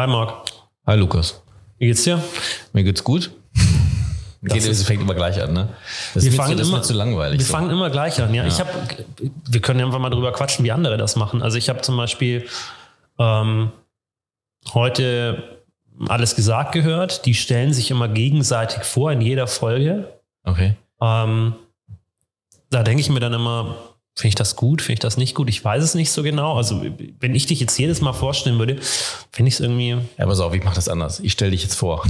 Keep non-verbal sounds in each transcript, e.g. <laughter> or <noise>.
Hi Marc. Hi Lukas. Wie geht's dir? Mir geht's gut. <laughs> Das Geht, ist- es fängt immer gleich an, ne? Das Wir fangen zu, immer- zu langweilig. Wir so. fangen immer gleich an. Ja, ich habe, wir können ja einfach mal drüber quatschen, wie andere das machen. Also ich habe zum Beispiel ähm, heute alles gesagt gehört. Die stellen sich immer gegenseitig vor in jeder Folge. Okay. Ähm, da denke ich mir dann immer, finde ich das gut, finde ich das nicht gut? Ich weiß es nicht so genau. Also wenn ich dich jetzt jedes Mal vorstellen würde, finde ich es irgendwie. Ja, pass auf, ich mache das anders. Ich stelle dich jetzt vor.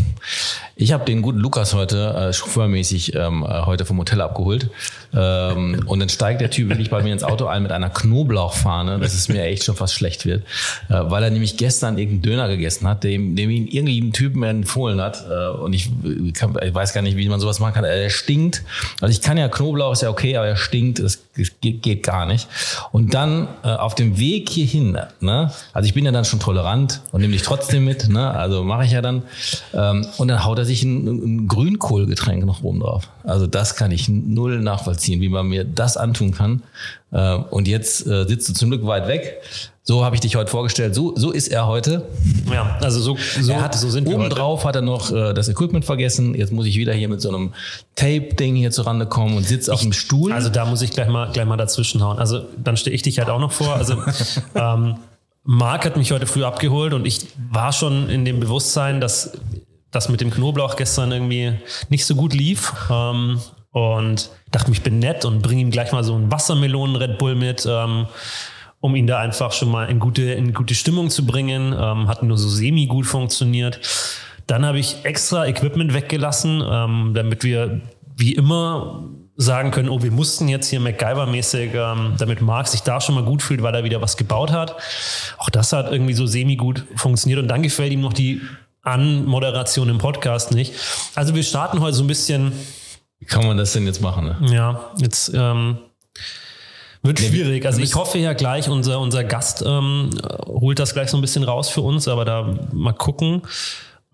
Ich habe den guten Lukas heute äh, chauffeurmäßig ähm, äh, heute vom Hotel abgeholt. Ähm, und dann steigt der Typ wirklich bei mir ins Auto ein mit einer Knoblauchfahne, dass es mir echt schon fast schlecht wird. Äh, weil er nämlich gestern irgendeinen Döner gegessen hat, dem, dem ihn irgendwie ein Typen empfohlen hat. Äh, und ich, kann, ich weiß gar nicht, wie man sowas machen kann. Er stinkt. Also ich kann ja Knoblauch, ist ja okay, aber er stinkt. Das, das geht, geht gar nicht. Und dann äh, auf dem Weg hierhin, ne? also ich bin ja dann schon tolerant und nehme dich trotzdem mit, ne? also mache ich ja dann. Ähm, und dann haut er sich ein, ein Grünkohlgetränk noch oben drauf. Also das kann ich null nachvollziehen, wie man mir das antun kann. Äh, und jetzt äh, sitzt du zum Glück weit weg. So habe ich dich heute vorgestellt. So, so ist er heute. Ja, also so, so, er hat so sind wir heute. obendrauf hat er noch äh, das Equipment vergessen. Jetzt muss ich wieder hier mit so einem Tape-Ding hier zurande kommen und sitze auf dem Stuhl. Also da muss ich gleich mal, gleich mal dazwischenhauen. Also dann stehe ich dich halt auch noch vor. Also <laughs> ähm, Marc hat mich heute früh abgeholt und ich war schon in dem Bewusstsein, dass das mit dem Knoblauch gestern irgendwie nicht so gut lief. Ähm, und dachte ich bin nett und bringe ihm gleich mal so einen Wassermelonen-Red Bull mit. Ähm, um ihn da einfach schon mal in gute, in gute Stimmung zu bringen. Ähm, hat nur so semi gut funktioniert. Dann habe ich extra Equipment weggelassen, ähm, damit wir wie immer sagen können, oh, wir mussten jetzt hier MacGyver-mäßig, ähm, damit Marc sich da schon mal gut fühlt, weil er wieder was gebaut hat. Auch das hat irgendwie so semi gut funktioniert. Und dann gefällt ihm noch die Anmoderation im Podcast nicht. Also wir starten heute so ein bisschen, Wie kann man das denn jetzt machen? Ne? ja, jetzt ähm, wird Nee, schwierig. Also ich hoffe ja gleich, unser, unser Gast ähm, holt das gleich so ein bisschen raus für uns, aber da mal gucken.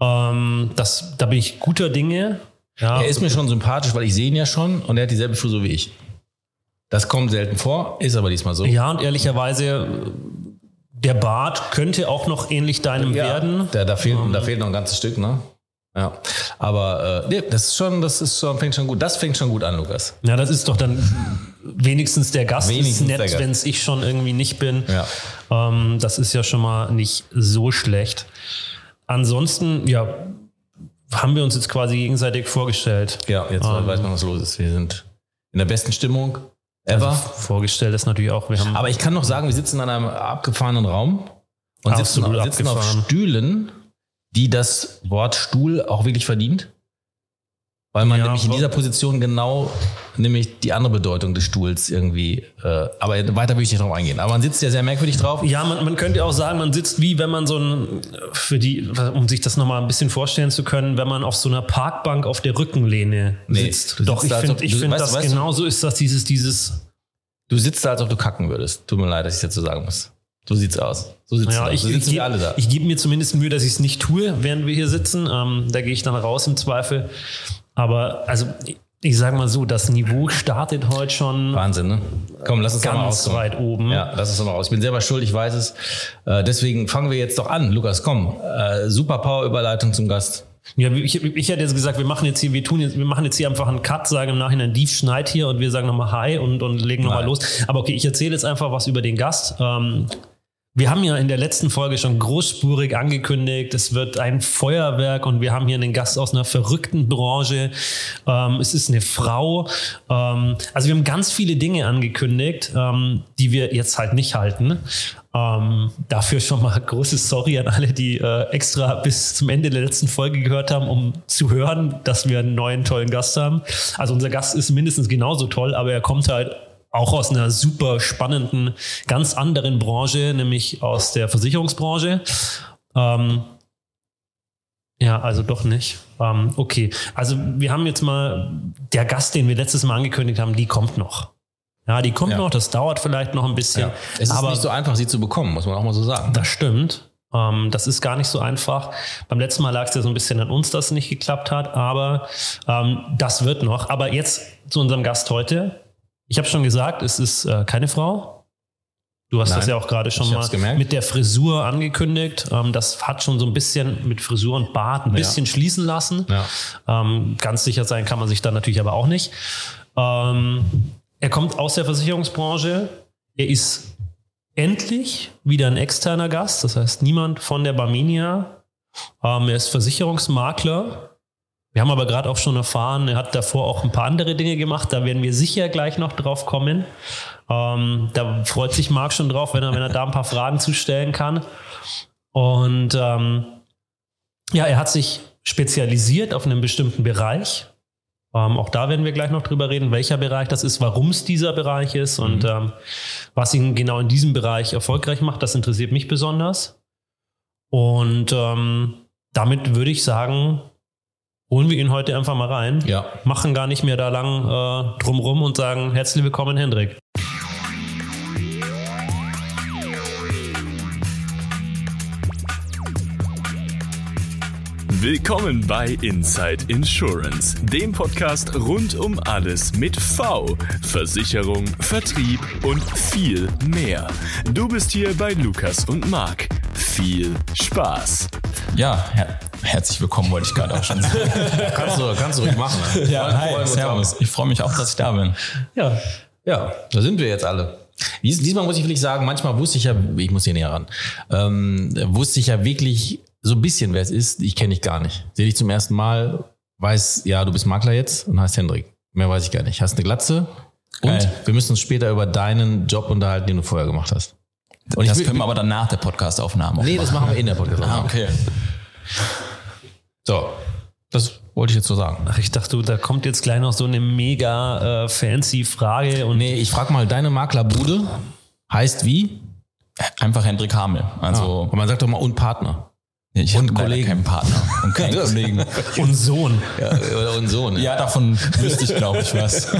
Ähm, das, da bin ich guter Dinge. Ja, Er ist mir schon sympathisch, weil ich sehe ihn ja schon und er hat dieselbe Frisur wie ich. Das kommt selten vor, ist aber diesmal so. ja, und ehrlicherweise, der Bart könnte auch noch ähnlich deinem werden. Da, da, fehlt, da fehlt noch ein ganzes Stück, ne? Ja. Aber äh, nee, das ist schon, das ist schon, fängt schon gut. Das fängt schon gut an, Lukas. Ja, das ist doch dann wenigstens der Gast. Wenigstens ist nett, wenn es ich schon irgendwie nicht bin. Ja. Ähm, das ist ja schon mal nicht so schlecht. Ansonsten, ja, haben wir uns jetzt quasi gegenseitig vorgestellt. Ja, jetzt Ähm. weiß man, was los ist. Wir sind in der besten Stimmung ever. Also vorgestellt ist natürlich auch, wir haben Aber ich kann noch sagen, wir sitzen in einem abgefahrenen Raum und sitzen, sitzen auf. Stühlen, die das Wort Stuhl auch wirklich verdient. Weil man Ja, nämlich in dieser Position genau nämlich die andere Bedeutung des Stuhls irgendwie, äh, aber weiter will ich nicht drauf eingehen. Aber man sitzt ja sehr merkwürdig drauf. ja, man, man könnte auch sagen, man sitzt wie wenn man so ein, für die, um sich das nochmal ein bisschen vorstellen zu können, wenn man auf so einer Parkbank auf der Rückenlehne Nee, sitzt. du Doch, ich finde, ich finde das weißt genauso ist das dieses, dieses, Du sitzt da, als ob du kacken würdest. Tut mir leid, dass ich jetzt so sagen muss. So sieht's aus. So sitzt ja, ich, So ich, sitzen wir geb- alle da. ich gebe mir zumindest Mühe, dass ich es nicht tue, während wir hier sitzen. Ähm, da gehe ich dann raus im Zweifel. Aber also ich, sage mal so, das Niveau startet heute schon Wahnsinn, ne? Komm, lass uns doch mal ganz auskommen. weit oben. Ja, lass uns mal raus. Ich bin selber schuld, ich weiß es. Äh, deswegen fangen wir jetzt doch an. Lukas, komm. Äh, super Power-Überleitung zum Gast. Ja, ich, ich hätte jetzt gesagt, wir machen jetzt hier, wir tun jetzt, wir machen jetzt hier einfach einen Cut, sagen im Nachhinein, Dief schneit hier und wir sagen nochmal Hi und, und legen nochmal los. Aber okay, ich erzähle jetzt einfach was über den Gast. Ähm, wir haben ja in der letzten Folge schon großspurig angekündigt, es wird ein Feuerwerk und wir haben hier einen Gast aus einer verrückten Branche. Ähm, es ist eine Frau. Ähm, also wir haben ganz viele Dinge angekündigt, ähm, die wir jetzt halt nicht halten. Ähm, dafür schon mal großes Sorry an alle, die äh, extra bis zum Ende der letzten Folge gehört haben, um zu hören, dass wir einen neuen tollen Gast haben. Also unser Gast ist mindestens genauso toll, aber er kommt halt auch aus einer super spannenden, ganz anderen Branche, nämlich aus der Versicherungsbranche. Ähm, ja, also doch nicht. Ähm, okay, also wir haben jetzt mal, der Gast, den wir letztes Mal angekündigt haben, die kommt noch. Ja, die kommt Ja. noch, das dauert vielleicht noch ein bisschen. Ja. Es ist aber nicht so einfach, sie zu bekommen, muss man auch mal so sagen. das stimmt. Ähm, das ist gar nicht so einfach. Beim letzten Mal lag es ja so ein bisschen an uns, dass es nicht geklappt hat, aber ähm, das wird noch. Aber jetzt zu unserem Gast heute. Ich habe schon gesagt, es ist äh, keine Frau. Du hast Nein, das ja auch gerade schon mal gemerkt. mit der Frisur angekündigt. Ähm, das hat schon so ein bisschen mit Frisur und Bart ein bisschen schließen lassen. Ja. Ähm, ganz sicher sein kann man sich da natürlich aber auch nicht. Ähm, er kommt aus der Versicherungsbranche. Er ist endlich wieder ein externer Gast. Das heißt, niemand von der Barminia. Ähm, er ist Versicherungsmakler. Wir haben aber gerade auch schon erfahren, er hat davor auch ein paar andere Dinge gemacht. Da werden wir sicher gleich noch drauf kommen. Ähm, da freut sich Marc schon drauf, wenn er, wenn er da ein paar Fragen zustellen kann. Und ähm, ja, er hat sich spezialisiert auf einen bestimmten Bereich. Ähm, auch da werden wir gleich noch drüber reden, welcher Bereich das ist, warum es dieser Bereich ist und ähm, was ihn genau in diesem Bereich erfolgreich macht. Das interessiert mich besonders. Und ähm, damit würde ich sagen, holen wir ihn heute einfach mal rein. Ja. Machen gar nicht mehr da lang äh, drumrum und sagen herzlich willkommen, Hendrik. Willkommen bei Inside Insurance, dem Podcast rund um alles mit V, Versicherung, Vertrieb und viel mehr. Du bist hier bei Lukas und Marc. Viel Spaß. Ja, herzlich willkommen, wollte ich gerade auch schon sagen. <laughs> Kannst du, kannst du ruhig machen. Ne? ja, hi, servus. Ich freue mich auch, dass ich da bin. Ja, Ja, da sind wir jetzt alle. Dies, diesmal muss ich wirklich sagen, manchmal wusste ich ja, ich muss hier näher ran, ähm, wusste ich ja wirklich so ein bisschen, wer es ist. Ich kenne dich gar nicht. Sehe dich zum ersten Mal, weiß, ja, du bist Makler jetzt und heißt Hendrik. Mehr weiß ich gar nicht. Hast eine Glatze und Geil. wir müssen uns später über deinen Job unterhalten, den du vorher gemacht hast. Und das will- können wir aber dann nach der Podcast-Aufnahme auch Nee, das machen wir in der Podcast. Ah, okay. So, das wollte ich jetzt so sagen. Ach, ich dachte, da kommt jetzt gleich noch so eine mega äh, fancy Frage und Nee, ich frage mal, deine Maklerbude heißt wie? Einfach Hendrik Hamel. Also, Und man sagt doch mal und Partner. ich und Kollegen. keinen Partner und keinen <laughs> Kollegen. <laughs> und Sohn. Ja, oder und so, ne? Ja, davon wüsste ich, glaube ich, was. <laughs>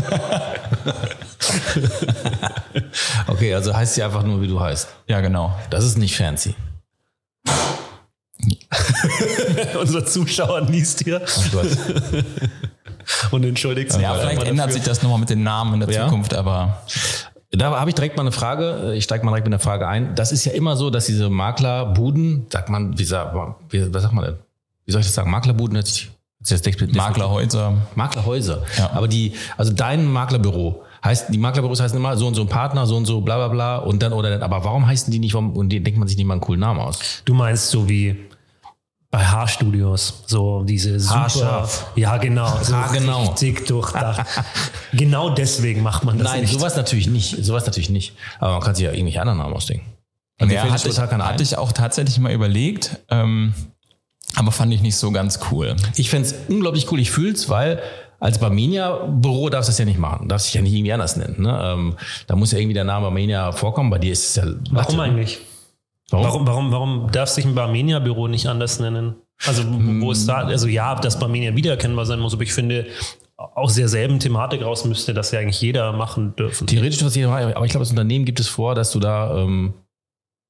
Okay, also heißt sie einfach nur, wie du heißt. Ja, genau. Das ist nicht fancy. <laughs> Unser Zuschauer liest hier hast, <laughs> und entschuldigt sich. Ja, vielleicht ändert dafür. sich das nochmal mit den Namen in der Ja? Zukunft, aber da habe ich direkt mal eine Frage. Ich steige mal direkt mit einer Frage ein. Das ist ja immer so, dass diese Maklerbuden, sagt man, wie, sagt man- wie was sagt man denn? Wie soll ich das sagen? Maklerbuden hört sich Maklerhäuser. Maklerhäuser. Ja. Aber die, also dein Maklerbüro heißt, die Maklerbüros heißen immer so und so ein Partner, so und so, bla bla bla und dann oder dann. Aber warum heißen die nicht, warum, und die denkt man sich nicht mal einen coolen Namen aus? Du meinst so wie Haarstudios, so diese super, Haarscharf. ja genau, so Haargenau. richtig durchdacht. <laughs> genau deswegen macht man das Nein, nicht. sowas natürlich nicht. Sowas natürlich nicht. Aber man kann sich ja irgendwelche anderen Namen ausdenken. Also Ja, hatte, ich, hatte ich auch tatsächlich mal überlegt, ähm, aber fand ich nicht so ganz cool. Ich fänd's unglaublich cool. Ich fühl's, weil als Barmenia-Büro darfst du das ja nicht machen. Darfst dich ja nicht irgendwie anders nennen. Ne? Ähm, da muss ja irgendwie der Name Barmenia vorkommen. Bei dir ist es ja. Warum eigentlich? Warum? Warum, warum, warum darf sich ein Barmenia-Büro nicht anders nennen? Also, wo ist da, also ja, dass Barmenia wiedererkennbar sein muss, aber ich finde, aus derselben Thematik raus müsste das ja eigentlich jeder machen dürfen. Theoretisch, was jeder macht, aber ich glaube, das Unternehmen gibt es vor, dass du da. Ähm,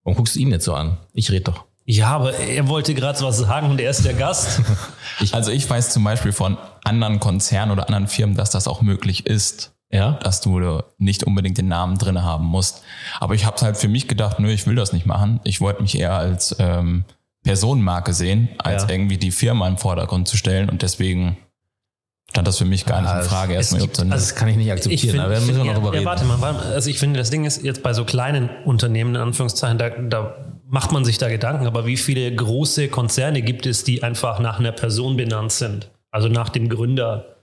warum guckst du ihn jetzt so an? Ich rede doch. Ja, aber er wollte gerade was sagen und er ist der Gast. <laughs> Also ich weiß zum Beispiel von anderen Konzernen oder anderen Firmen, dass das auch möglich ist, Ja? dass du nicht unbedingt den Namen drin haben musst. Aber ich habe halt für mich gedacht, nö, ich will das nicht machen. Ich wollte mich eher als ähm, Personenmarke sehen, als Ja. irgendwie die Firma im Vordergrund zu stellen. Und deswegen stand das für mich gar nicht in Ah, Frage, es erstmal gibt- überhaupt so eine- Das kann ich nicht akzeptieren. da werden wir find- noch drüber ja, reden. ja, warte mal, warte mal. Also ich finde, das Ding ist jetzt bei so kleinen Unternehmen, in Anführungszeichen, da, da macht man sich da Gedanken, aber wie viele große Konzerne gibt es, die einfach nach einer Person benannt sind? Also nach dem Gründer.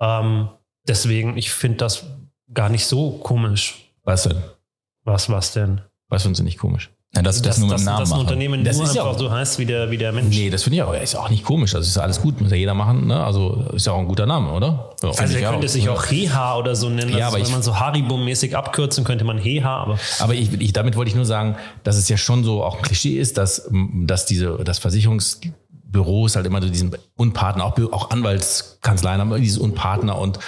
Ähm, deswegen, ich finde das gar nicht so komisch. Was denn? Was, was denn? Was findest du nicht komisch? ja, dass ich das, nur mit dass, Namen dass ein. Unternehmen Das nur ist ja einfach auch- so heißt wie der, wie der Mensch. Nee, das finde ich auch. Ist auch nicht komisch. Also ist ja alles gut, muss ja jeder machen. Ne? Also ist ja auch ein guter Name, oder? Ja. also er könnte auch. sich auch Heha oder so nennen. Ja, Also aber wenn ich- man so Haribo-mäßig abkürzen könnte man Heha, aber Aber ich, ich, damit wollte ich nur sagen, dass es ja schon so auch ein Klischee ist, dass, dass diese, das Versicherungsbüros halt immer so diesen Unpartner, auch, auch Anwaltskanzleien haben immer dieses Unpartner und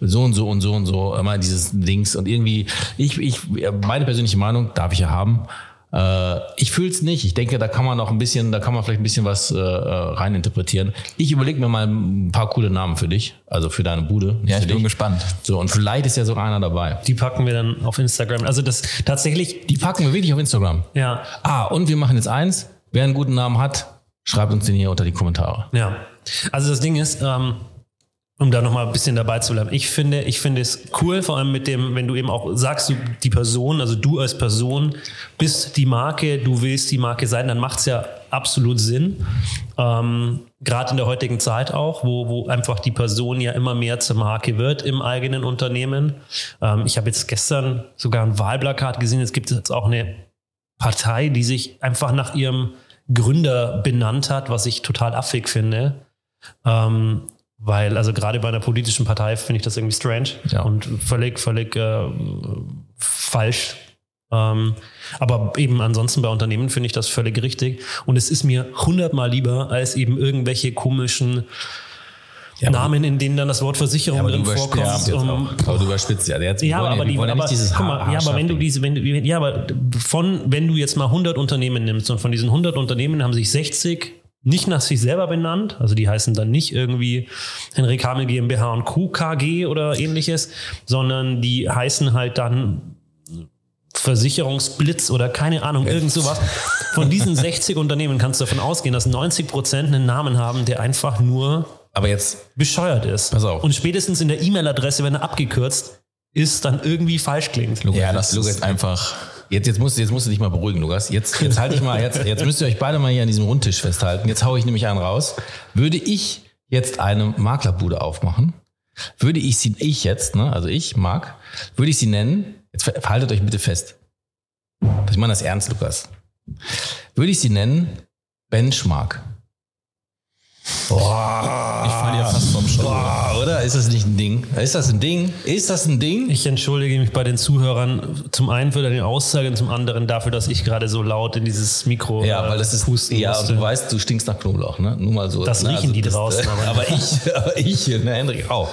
so und so und so und so, immer dieses Dings und irgendwie, ich, ich, meine persönliche Meinung darf ich ja haben, Äh, ich fühle es nicht. Ich denke, da kann man noch ein bisschen, da kann man vielleicht ein bisschen was äh, reininterpretieren. Ich überlege mir mal ein paar coole Namen für dich, also für deine Bude. Ja, ich bin dich. gespannt. So, und vielleicht ist ja sogar einer dabei. Die packen wir dann auf Instagram. Also das tatsächlich, Die packen wir wirklich auf Instagram. ja, Ah, und wir machen jetzt eins. Wer einen guten Namen hat, schreibt uns den hier unter die Kommentare. Ja, also das Ding ist, ähm, um da nochmal ein bisschen dabei zu bleiben, ich finde, ich finde es cool, vor allem mit dem, wenn du eben auch sagst, du die Person, also du als Person bist die Marke, du willst die Marke sein, dann macht es ja absolut Sinn. Ähm, Gerade in der heutigen Zeit auch, wo, wo einfach die Person ja immer mehr zur Marke wird im eigenen Unternehmen. Ähm, ich habe jetzt gestern sogar ein Wahlplakat gesehen, es gibt jetzt auch eine Partei, die sich einfach nach ihrem Gründer benannt hat, was ich total affig finde. Ähm, weil, also gerade bei einer politischen Partei finde ich das irgendwie strange Ja. und völlig, völlig äh, falsch. Ähm, aber eben ansonsten bei Unternehmen finde ich das völlig richtig. Und es ist mir hundertmal lieber als eben irgendwelche komischen Namen, in denen dann das Wort Versicherung drin vorkommt. um-. Aber du überspitzt ja. Jetzt, ja, wollen aber, die, wollen ja aber, nicht dieses guck mal, ja, aber wenn du diese, wenn du, ja, aber von, wenn du jetzt mal 100 Unternehmen nimmst und von diesen 100 Unternehmen haben sich 60 nicht nach sich selber benannt, also die heißen dann nicht irgendwie Henrik Hamel GmbH und Co. KG oder ähnliches, sondern die heißen halt dann Versicherungsblitz oder keine Ahnung, irgend sowas. Von diesen <laughs> 60 Unternehmen kannst du davon ausgehen, dass 90 Prozent einen Namen haben, der einfach nur Aber jetzt, bescheuert ist. Pass auf. Und spätestens in der E-Mail-Adresse, wenn er abgekürzt ist, dann irgendwie falsch klingt. Ja, das Lukas, ist einfach. Jetzt, jetzt, musst, du- jetzt musst du dich mal beruhigen, Lukas. Jetzt, jetzt halte ich mal, jetzt, jetzt müsst ihr euch beide mal hier an diesem Rundtisch festhalten. Jetzt haue ich nämlich einen raus. Würde ich jetzt eine Maklerbude aufmachen, würde ich sie, ich jetzt, ne, also ich, Marc, würde ich sie nennen, jetzt ver- verhaltet euch bitte fest. Ich meine das ernst, Lukas. Würde ich sie nennen Benchmark. Boah, Ich falle ja fast vom Stuhl. boah, oder? Ist das nicht ein Ding? Ist das ein Ding? Ist das ein Ding? Ich entschuldige mich bei den Zuhörern zum einen für deine Aussage und zum anderen dafür, dass ich gerade so laut in dieses Mikro Ja, äh, weil das ist pusten Ja, musste. und du weißt, du stinkst nach Knoblauch, ne? Nur mal so. Das ne? riechen die das, draußen, äh, aber- aber ich, <laughs> aber ich, ne, Hendrik auch.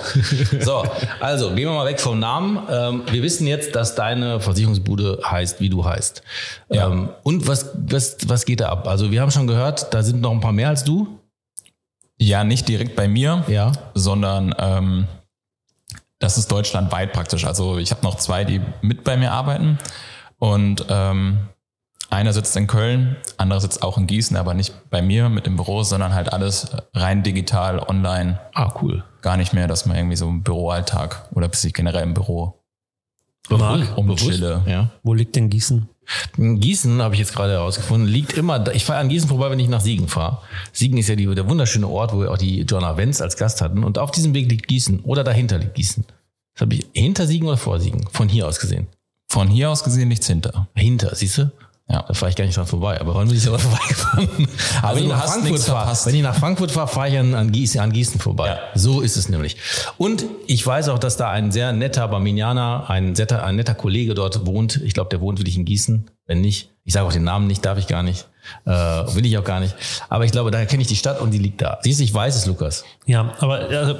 So, also gehen wir mal weg vom Namen. Ähm, wir wissen jetzt, dass deine Versicherungsbude heißt, wie du heißt. Ja. Ähm, und was, was, was geht da ab? Also wir haben schon gehört, da sind noch ein paar mehr als du. Ja, nicht direkt bei mir, Ja. sondern ähm, das ist deutschlandweit praktisch. Also ich habe noch zwei, die mit bei mir arbeiten. Und ähm, einer sitzt in Köln, anderer sitzt auch in Gießen, aber nicht bei mir mit dem Büro, sondern halt alles rein digital, online. Ah, cool. Gar nicht mehr, dass man irgendwie so im Büroalltag oder bis ich generell im Büro Marc, rumchille. Ja. wo liegt denn Gießen? Gießen, habe ich jetzt gerade herausgefunden, liegt immer, ich fahre an Gießen vorbei, wenn ich nach Siegen fahre. Siegen ist ja die, der wunderschöne Ort, wo wir auch die Joanna Wenz als Gast hatten. Und auf diesem Weg liegt Gießen. Oder dahinter liegt Gießen. Das habe ich hinter Siegen oder vor Siegen? Von hier aus gesehen. Von hier aus gesehen nichts hinter. Hinter, siehst du? Ja. Da fahre ich gar nicht dran vorbei, aber heute bin ich aber vorbeigefahren. Aber Also wenn, ich du nach hast Frankfurt verpasst. wenn ich nach Frankfurt fahre, fahre ich an, an, Gießen, an Gießen vorbei. Ja. So ist es nämlich. Und ich weiß auch, dass da ein sehr netter Barminianer, ein, netter, ein netter Kollege dort wohnt. Ich glaube, der wohnt wirklich in Gießen. Wenn nicht, ich sage auch den Namen nicht, darf ich gar nicht. Äh, will ich auch gar nicht. Aber ich glaube, daher kenne ich die Stadt und die liegt da. Siehst du, ich weiß es, Lukas. Ja, aber äh,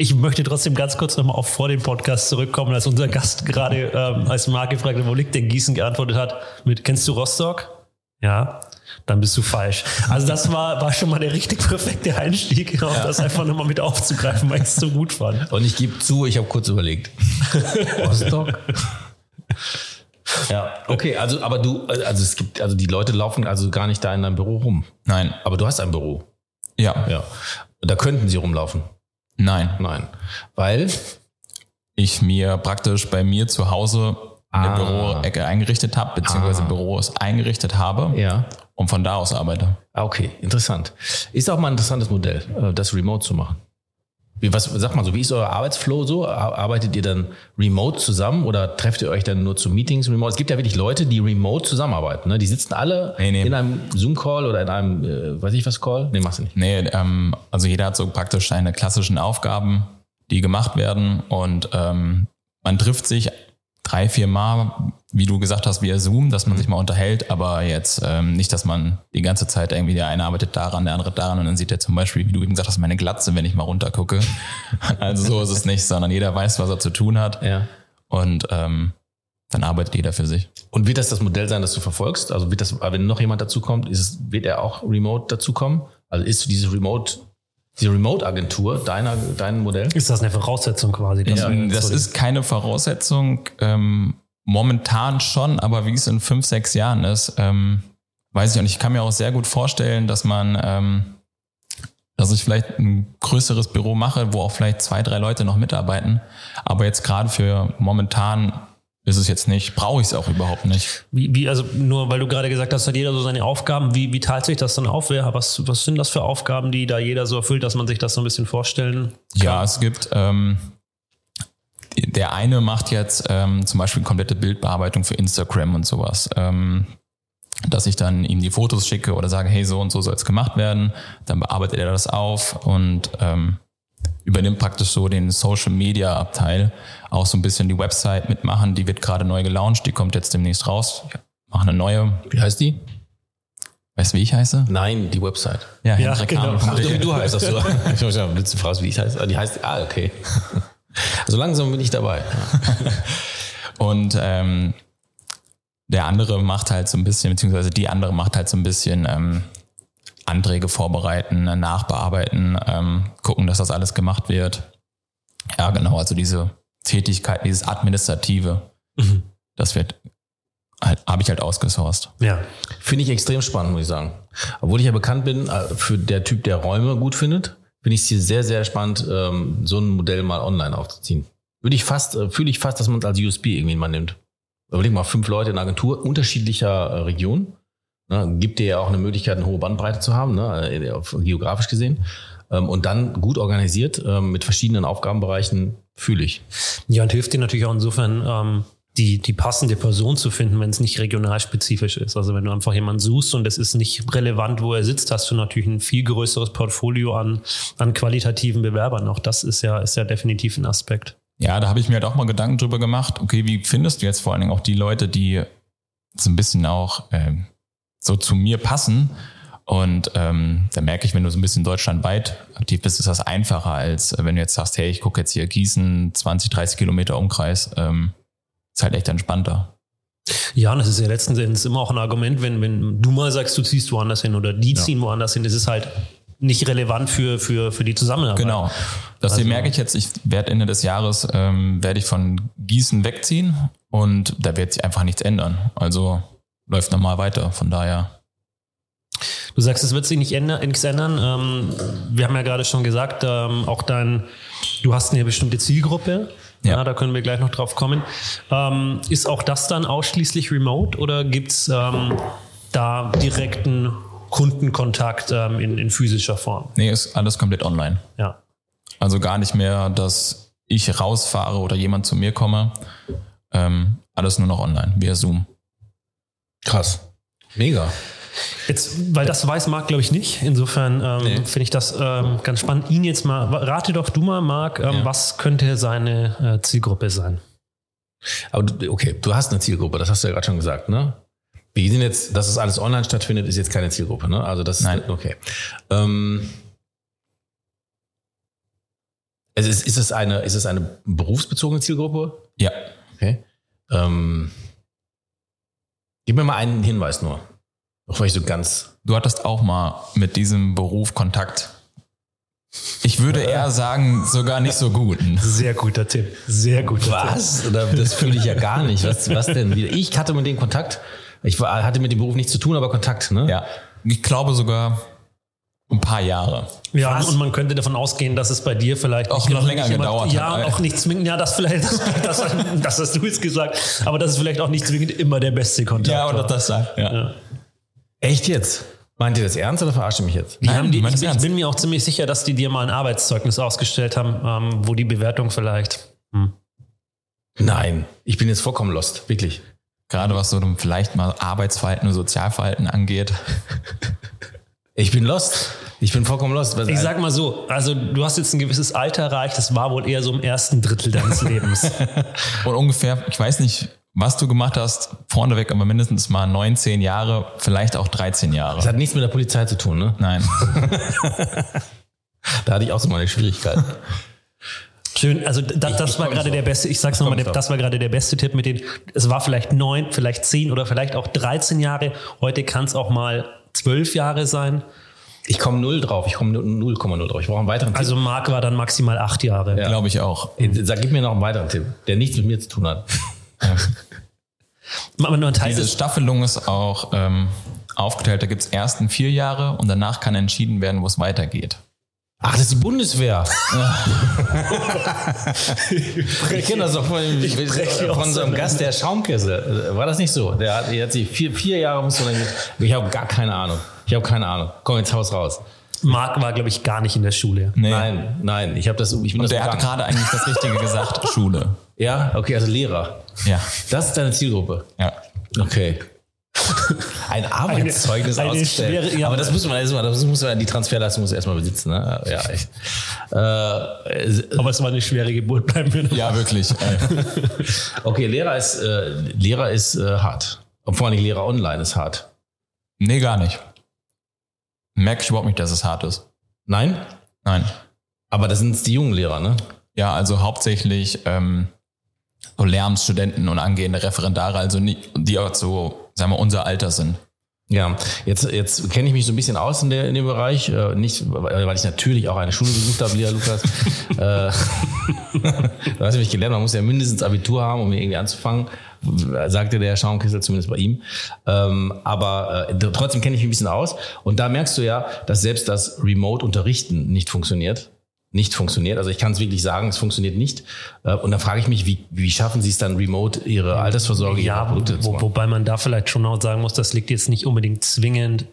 ich möchte trotzdem ganz kurz nochmal auf vor dem Podcast zurückkommen, als unser Gast gerade ähm, als Marc gefragt hat, wo liegt denn Gießen, geantwortet hat mit, kennst du Rostock? Ja, dann bist du falsch. Also das war, war schon mal der richtig perfekte Einstieg, um das einfach nochmal mit aufzugreifen, weil ich es so gut fand. Und ich gebe zu, ich habe kurz überlegt. <laughs> Rostock? ja, okay, also, aber du, also es gibt, also die Leute laufen also gar nicht da in deinem Büro rum. Nein. Aber du hast ein Büro. Ja. Ja. Da könnten sie rumlaufen. Nein. Nein. Weil, ich mir praktisch bei mir zu Hause eine Ah. Büroecke eingerichtet habe, beziehungsweise Ah. Büros eingerichtet habe ja. und von da aus arbeite. Ah, okay, interessant. Ist auch mal ein interessantes Modell, äh, das remote zu machen. Wie, was, sag mal so, wie ist euer Arbeitsflow so? Ar- Arbeitet ihr dann remote zusammen oder trefft ihr euch dann nur zu Meetings remote? Es gibt ja wirklich Leute, die remote zusammenarbeiten. Ne? Die sitzen alle Nee, nee. in einem Zoom-Call oder in einem, äh, weiß ich was, Call? Nee, machst du nicht. Nee, ähm, also jeder hat so praktisch seine klassischen Aufgaben, die gemacht werden und ähm, man trifft sich drei, vier Mal, wie du gesagt hast, via Zoom, dass man sich mal unterhält, aber jetzt ähm, nicht, dass man die ganze Zeit irgendwie, der eine arbeitet daran, der andere daran und dann sieht er zum Beispiel, wie du eben gesagt hast, meine Glatze, wenn ich mal runtergucke. <laughs> also so ist es nicht, sondern jeder weiß, was er zu tun hat Ja. und ähm, dann arbeitet jeder für sich. Und wird das das Modell sein, das du verfolgst? Also wird das, wenn noch jemand dazukommt, ist es, wird er auch remote dazukommen? Also ist diese Remote, diese Remote-Agentur deiner, dein Modell? Ist das eine Voraussetzung quasi? dass Ja, Das ist keine Voraussetzung. Ähm, momentan schon, aber wie es in fünf, sechs Jahren ist, ähm, weiß ich nicht. Ich kann mir auch sehr gut vorstellen, dass man, ähm, dass ich vielleicht ein größeres Büro mache, wo auch vielleicht zwei, drei Leute noch mitarbeiten. Aber jetzt gerade für momentan ist es jetzt nicht, brauche ich es auch überhaupt nicht. Wie, wie, also nur weil du gerade gesagt hast, hat jeder so seine Aufgaben. Wie, wie teilt sich das dann auf? Was, was sind das für Aufgaben, die da jeder so erfüllt, dass man sich das so ein bisschen vorstellen Ja, es gibt, ähm, der eine macht jetzt ähm, zum Beispiel komplette Bildbearbeitung für Instagram und sowas. Ähm, dass ich dann ihm die Fotos schicke oder sage, hey, so und so soll es gemacht werden. Dann bearbeitet er das auf und ähm, übernimmt praktisch so den Social Media Abteil. Auch so ein bisschen die Website mitmachen. Die wird gerade neu gelauncht. Die kommt jetzt demnächst raus. Ich mache eine neue. Wie heißt die? Weißt du, wie ich heiße? Nein, die Website. Ja, hendrikhahn.de. Ach, so wie du heißt, das so. <laughs> Ich muss ja, willst du fragen, wie ich heiße? Ah, Die heißt, ah, okay. <laughs> So langsam bin ich dabei. <laughs> Und ähm, der andere macht halt so ein bisschen, beziehungsweise die andere macht halt so ein bisschen ähm, Anträge vorbereiten, nachbearbeiten, ähm, gucken, dass das alles gemacht wird. Ja, genau, also diese Tätigkeit, dieses Administrative, das wird halt, habe ich halt ausgesourced. Ja. Finde ich extrem spannend, muss ich sagen. Obwohl ich ja bekannt bin äh, für der Typ, der Räume gut findet, finde ich es hier sehr, sehr spannend, ähm, so ein Modell mal online aufzuziehen. Würde ich fast, äh, fühle ich fast, dass man es als USB irgendwie mal nimmt. Überleg mal, fünf Leute in einer Agentur unterschiedlicher äh, Regionen. Ne, gibt dir ja auch eine Möglichkeit, eine hohe Bandbreite zu haben, ne, äh, geografisch gesehen. Ähm, und dann gut organisiert ähm, mit verschiedenen Aufgabenbereichen fühle ich. Ja, und hilft dir natürlich auch insofern, ähm, die, die passende Person zu finden, wenn es nicht regional spezifisch ist. Also wenn du einfach jemanden suchst und es ist nicht relevant, wo er sitzt, hast du natürlich ein viel größeres Portfolio an, an qualitativen Bewerbern. Auch das ist ja, ist ja definitiv ein Aspekt. Ja, da habe ich mir halt auch mal Gedanken drüber gemacht, okay, wie findest du jetzt vor allen Dingen auch die Leute, die so ein bisschen auch ähm, so zu mir passen? Und ähm, da merke ich, wenn du so ein bisschen deutschlandweit aktiv bist, ist das einfacher, als äh, wenn du jetzt sagst, hey, ich gucke jetzt hier Gießen, 20, 30 Kilometer Umkreis. Ähm, ist halt echt entspannter. Ja, und das ist ja letzten Endes immer auch ein Argument, wenn, wenn du mal sagst, du ziehst woanders hin oder die ziehen woanders hin, das ist halt nicht relevant für, für, für die Zusammenarbeit. Genau. Das Also- merke ich jetzt, ich werde Ende des Jahres, ähm, werde ich von Gießen wegziehen und da wird sich einfach nichts ändern. Also läuft normal weiter. Von daher. Du sagst, es wird sich nicht ändern, nichts ändern. Ähm, wir haben ja gerade schon gesagt, ähm, auch dein, du hast eine bestimmte Zielgruppe. Ja. Ja. da können wir gleich noch drauf kommen. Ähm, ist auch das dann ausschließlich remote oder gibt's ähm, da direkten Kundenkontakt ähm, in, in physischer Form? Nee, ist alles komplett online. Ja. Also gar nicht mehr, dass ich rausfahre oder jemand zu mir komme. Ähm, alles nur noch online, via Zoom. Krass. Mega. Jetzt, weil das weiß Marc, glaube ich, nicht. Insofern ähm, Nee. finde ich das ähm, ganz spannend. Ihn jetzt mal, rate doch du mal, Marc, ähm, Ja. was könnte seine äh, Zielgruppe sein? Aber du, okay, du hast eine Zielgruppe, das hast du ja gerade schon gesagt, ne? Wir sind jetzt, dass es alles online stattfindet, ist jetzt keine Zielgruppe, ne? Also das Nein. okay. Ähm, es ist, ist es eine, ist es eine berufsbezogene Zielgruppe? Ja. Okay. Ähm, gib mir mal einen Hinweis nur. Auch weil ich so ganz. Du hattest auch mal mit diesem Beruf Kontakt. Ich würde eher sagen, sogar nicht so gut. Sehr guter Tipp. Sehr guter Tipp. Was? Das fühle ich ja gar nicht. Was, was denn? Ich hatte mit dem Kontakt. Ich hatte mit dem Beruf nichts zu tun, aber Kontakt, ne? Ja. Ich glaube sogar ein paar Jahre. Ja, Was? und man könnte davon ausgehen, dass es bei dir vielleicht Auch noch länger jemand- gedauert Ja, hat. und auch nicht zwingend, ja, das vielleicht, das, <laughs> das, das hast du jetzt gesagt, aber das ist vielleicht auch nicht zwingend immer der beste Kontakt. Ja, oder das sagt. Ja. Ja. Echt jetzt? Meint ihr das ernst oder verarscht ihr mich jetzt? Die Nein, haben die, ich, bin, ich bin mir auch ziemlich sicher, dass die dir mal ein Arbeitszeugnis ausgestellt haben, ähm, wo die Bewertung vielleicht. Hm. Nein, ich bin jetzt vollkommen lost, wirklich. Gerade was so vielleicht mal Arbeitsverhalten und Sozialverhalten angeht. Ich bin lost. Ich bin vollkommen lost. Was- Ich sag mal so, also du hast jetzt ein gewisses Alter erreicht, das war wohl eher so im ersten Drittel deines Lebens. <laughs> Und ungefähr, ich weiß nicht, was du gemacht hast, vorneweg, aber mindestens mal 19 Jahre, vielleicht auch 13 Jahre. das hat nichts mit der Polizei zu tun, ne? Nein. <laughs> Da hatte ich auch so meine Schwierigkeiten. Schön, also da, das ich war gerade drauf. der beste, ich sag's Ich nochmal, das war gerade der beste Tipp mit den, es war vielleicht neun, vielleicht zehn oder vielleicht auch 13 Jahre. Heute kann es auch mal zwölf Jahre sein. Ich komme null drauf, ich komme 0,0 drauf. Ich brauche einen weiteren Also Marc war dann maximal acht Jahre. Glaube ich auch. Tipp. Sag, gib mir noch einen weiteren Tipp, der nichts mit mir zu tun hat. Man, man teilt Diese es, Staffelung ist auch ähm, aufgeteilt. Da gibt es ersten vier Jahre und danach kann entschieden werden, wo es weitergeht. Ach, das ist <laughs> die Bundeswehr. ich kenne das doch von, von so einem. Gast, der Schaumkessel. War das nicht so? Der hat, der hat sich vier, vier Jahre man, Ich habe gar keine Ahnung. Ich habe keine Ahnung. Komm ins Haus raus. Marc war, glaube ich, gar nicht in der Schule. Nee. Nein, nein. Ich habe das. Ich bin Und das der hat gerade eigentlich das Richtige <laughs> gesagt, Schule. Ja, okay, also Lehrer. Ja, Das ist deine Zielgruppe. ja. Okay. <laughs> Ein Arbeitszeugnis Eine- eine ausgestellt. schwere- ja. Aber das muss man erstmal, das muss man, die Transferleistung muss man erstmal besitzen. Ne? Ja, echt. Äh, Aber es war eine schwere Geburt, bleiben wir noch. Ja, wirklich. <laughs> Okay, Lehrer ist, äh, Lehrer ist äh, hart. Und vor allem Lehrer online ist hart. nee, gar nicht. Merke ich überhaupt nicht, dass es hart ist. Nein? Nein. Aber das sind die jungen Lehrer, ne? Ja, also hauptsächlich ähm, so Lehramtsstudenten und angehende Referendare, also nicht, die auch so, sagen wir, unser Alter sind. Ja, jetzt, jetzt kenne ich mich so ein bisschen aus in, der, in dem Bereich. Äh, nicht, weil ich natürlich auch eine Schule besucht habe, lieber Lukas. <laughs> äh, du hast nämlich gelernt, man muss ja mindestens Abitur haben, um irgendwie anzufangen. Sagte der Schaumkessel, zumindest bei ihm. Ähm, aber äh, trotzdem kenne ich mich ein bisschen aus. Und da merkst du ja, dass selbst das Remote-Unterrichten nicht funktioniert. Nicht funktioniert. Also ich kann es wirklich sagen, es funktioniert nicht. Äh, und dann frage ich mich, wie, wie schaffen sie es dann remote, ihre Altersvorsorge, ihre Ja, zu wo, machen? wobei man da vielleicht schon auch sagen muss, das liegt jetzt nicht unbedingt zwingend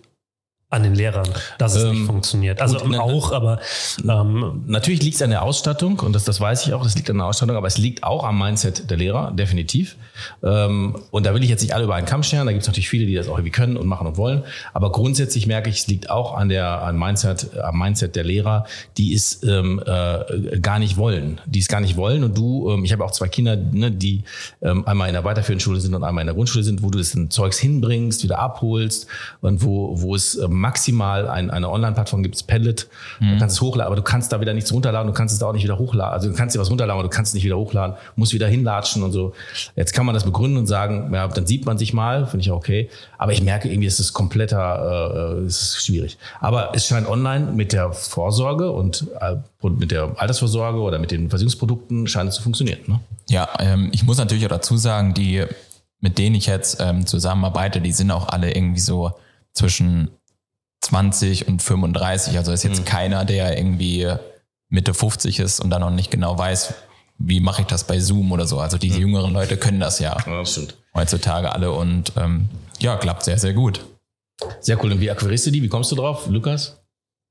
an den Lehrern, dass es Ähm, nicht funktioniert. Also gut, auch, aber ähm, Natürlich liegt es an der Ausstattung und das, das weiß ich auch, das liegt an der Ausstattung, aber es liegt auch am Mindset der Lehrer, definitiv. Ähm, und da will ich jetzt nicht alle über einen Kamm scheren, da gibt es natürlich viele, die das auch irgendwie können und machen und wollen. Aber grundsätzlich merke ich, es liegt auch an der am Mindset, am Mindset der Lehrer, die es ähm, äh, gar nicht wollen. Die es gar nicht wollen. Und du, ähm, ich habe auch zwei Kinder, ne, die ähm, einmal in der weiterführenden Schule sind und einmal in der Grundschule sind, wo du das Zeugs hinbringst, wieder abholst und wo, wo es äh, maximal ein, eine Online-Plattform gibt, Padlet. Du kannst es hochladen, aber du kannst da wieder nichts runterladen, du kannst es da auch nicht wieder hochladen. Also du kannst dir was runterladen, aber du kannst es nicht wieder hochladen, musst wieder hinlatschen und so. Jetzt kann man das begründen und sagen, ja, dann sieht man sich mal, finde ich auch okay. Aber ich merke irgendwie, es ist kompletter, äh, es ist schwierig. Aber es scheint online mit der Vorsorge und äh, mit der Altersvorsorge oder mit den Versicherungsprodukten scheint es zu funktionieren. Ne? Ja, ähm, ich muss natürlich auch dazu sagen, die, mit denen ich jetzt ähm, zusammenarbeite, die sind auch alle irgendwie so zwischen 20 und 35. Also ist jetzt keiner, der irgendwie Mitte 50 ist und dann noch nicht genau weiß, wie mache ich das bei Zoom oder so. Also die jüngeren Leute können das ja stimmt. heutzutage alle und ähm, ja, klappt sehr, sehr gut. Sehr cool. Und wie akquirierst du die? Wie kommst du drauf, Lukas?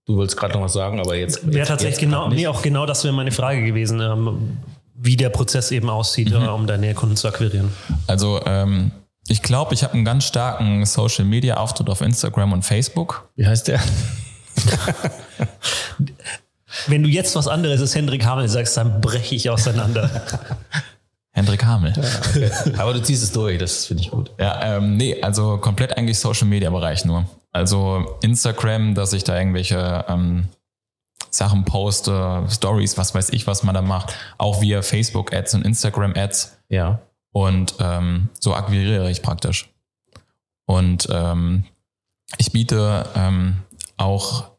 Du wolltest gerade noch was sagen, aber jetzt. wäre jetzt- tatsächlich jetzt genau, nee, auch genau das wäre meine Frage gewesen, ähm, wie der Prozess eben aussieht, Mhm. äh, um deine Kunden zu akquirieren. Also ähm, ich glaube, ich habe einen ganz starken Social Media Auftritt auf Instagram und Facebook. Wie heißt der? <laughs> Wenn du jetzt was anderes als Hendrik Hamel sagst, dann breche ich auseinander. <laughs> Hendrik Hamel. aber du ziehst es durch, das finde ich gut. Ja, ähm, nee, also komplett eigentlich Social Media Bereich nur. Also Instagram, dass ich da irgendwelche ähm, Sachen poste, Stories, was weiß ich, was man da macht. Auch via Facebook Ads und Instagram Ads. Ja. Und ähm, so akquiriere ich praktisch. Und ähm, ich biete ähm, auch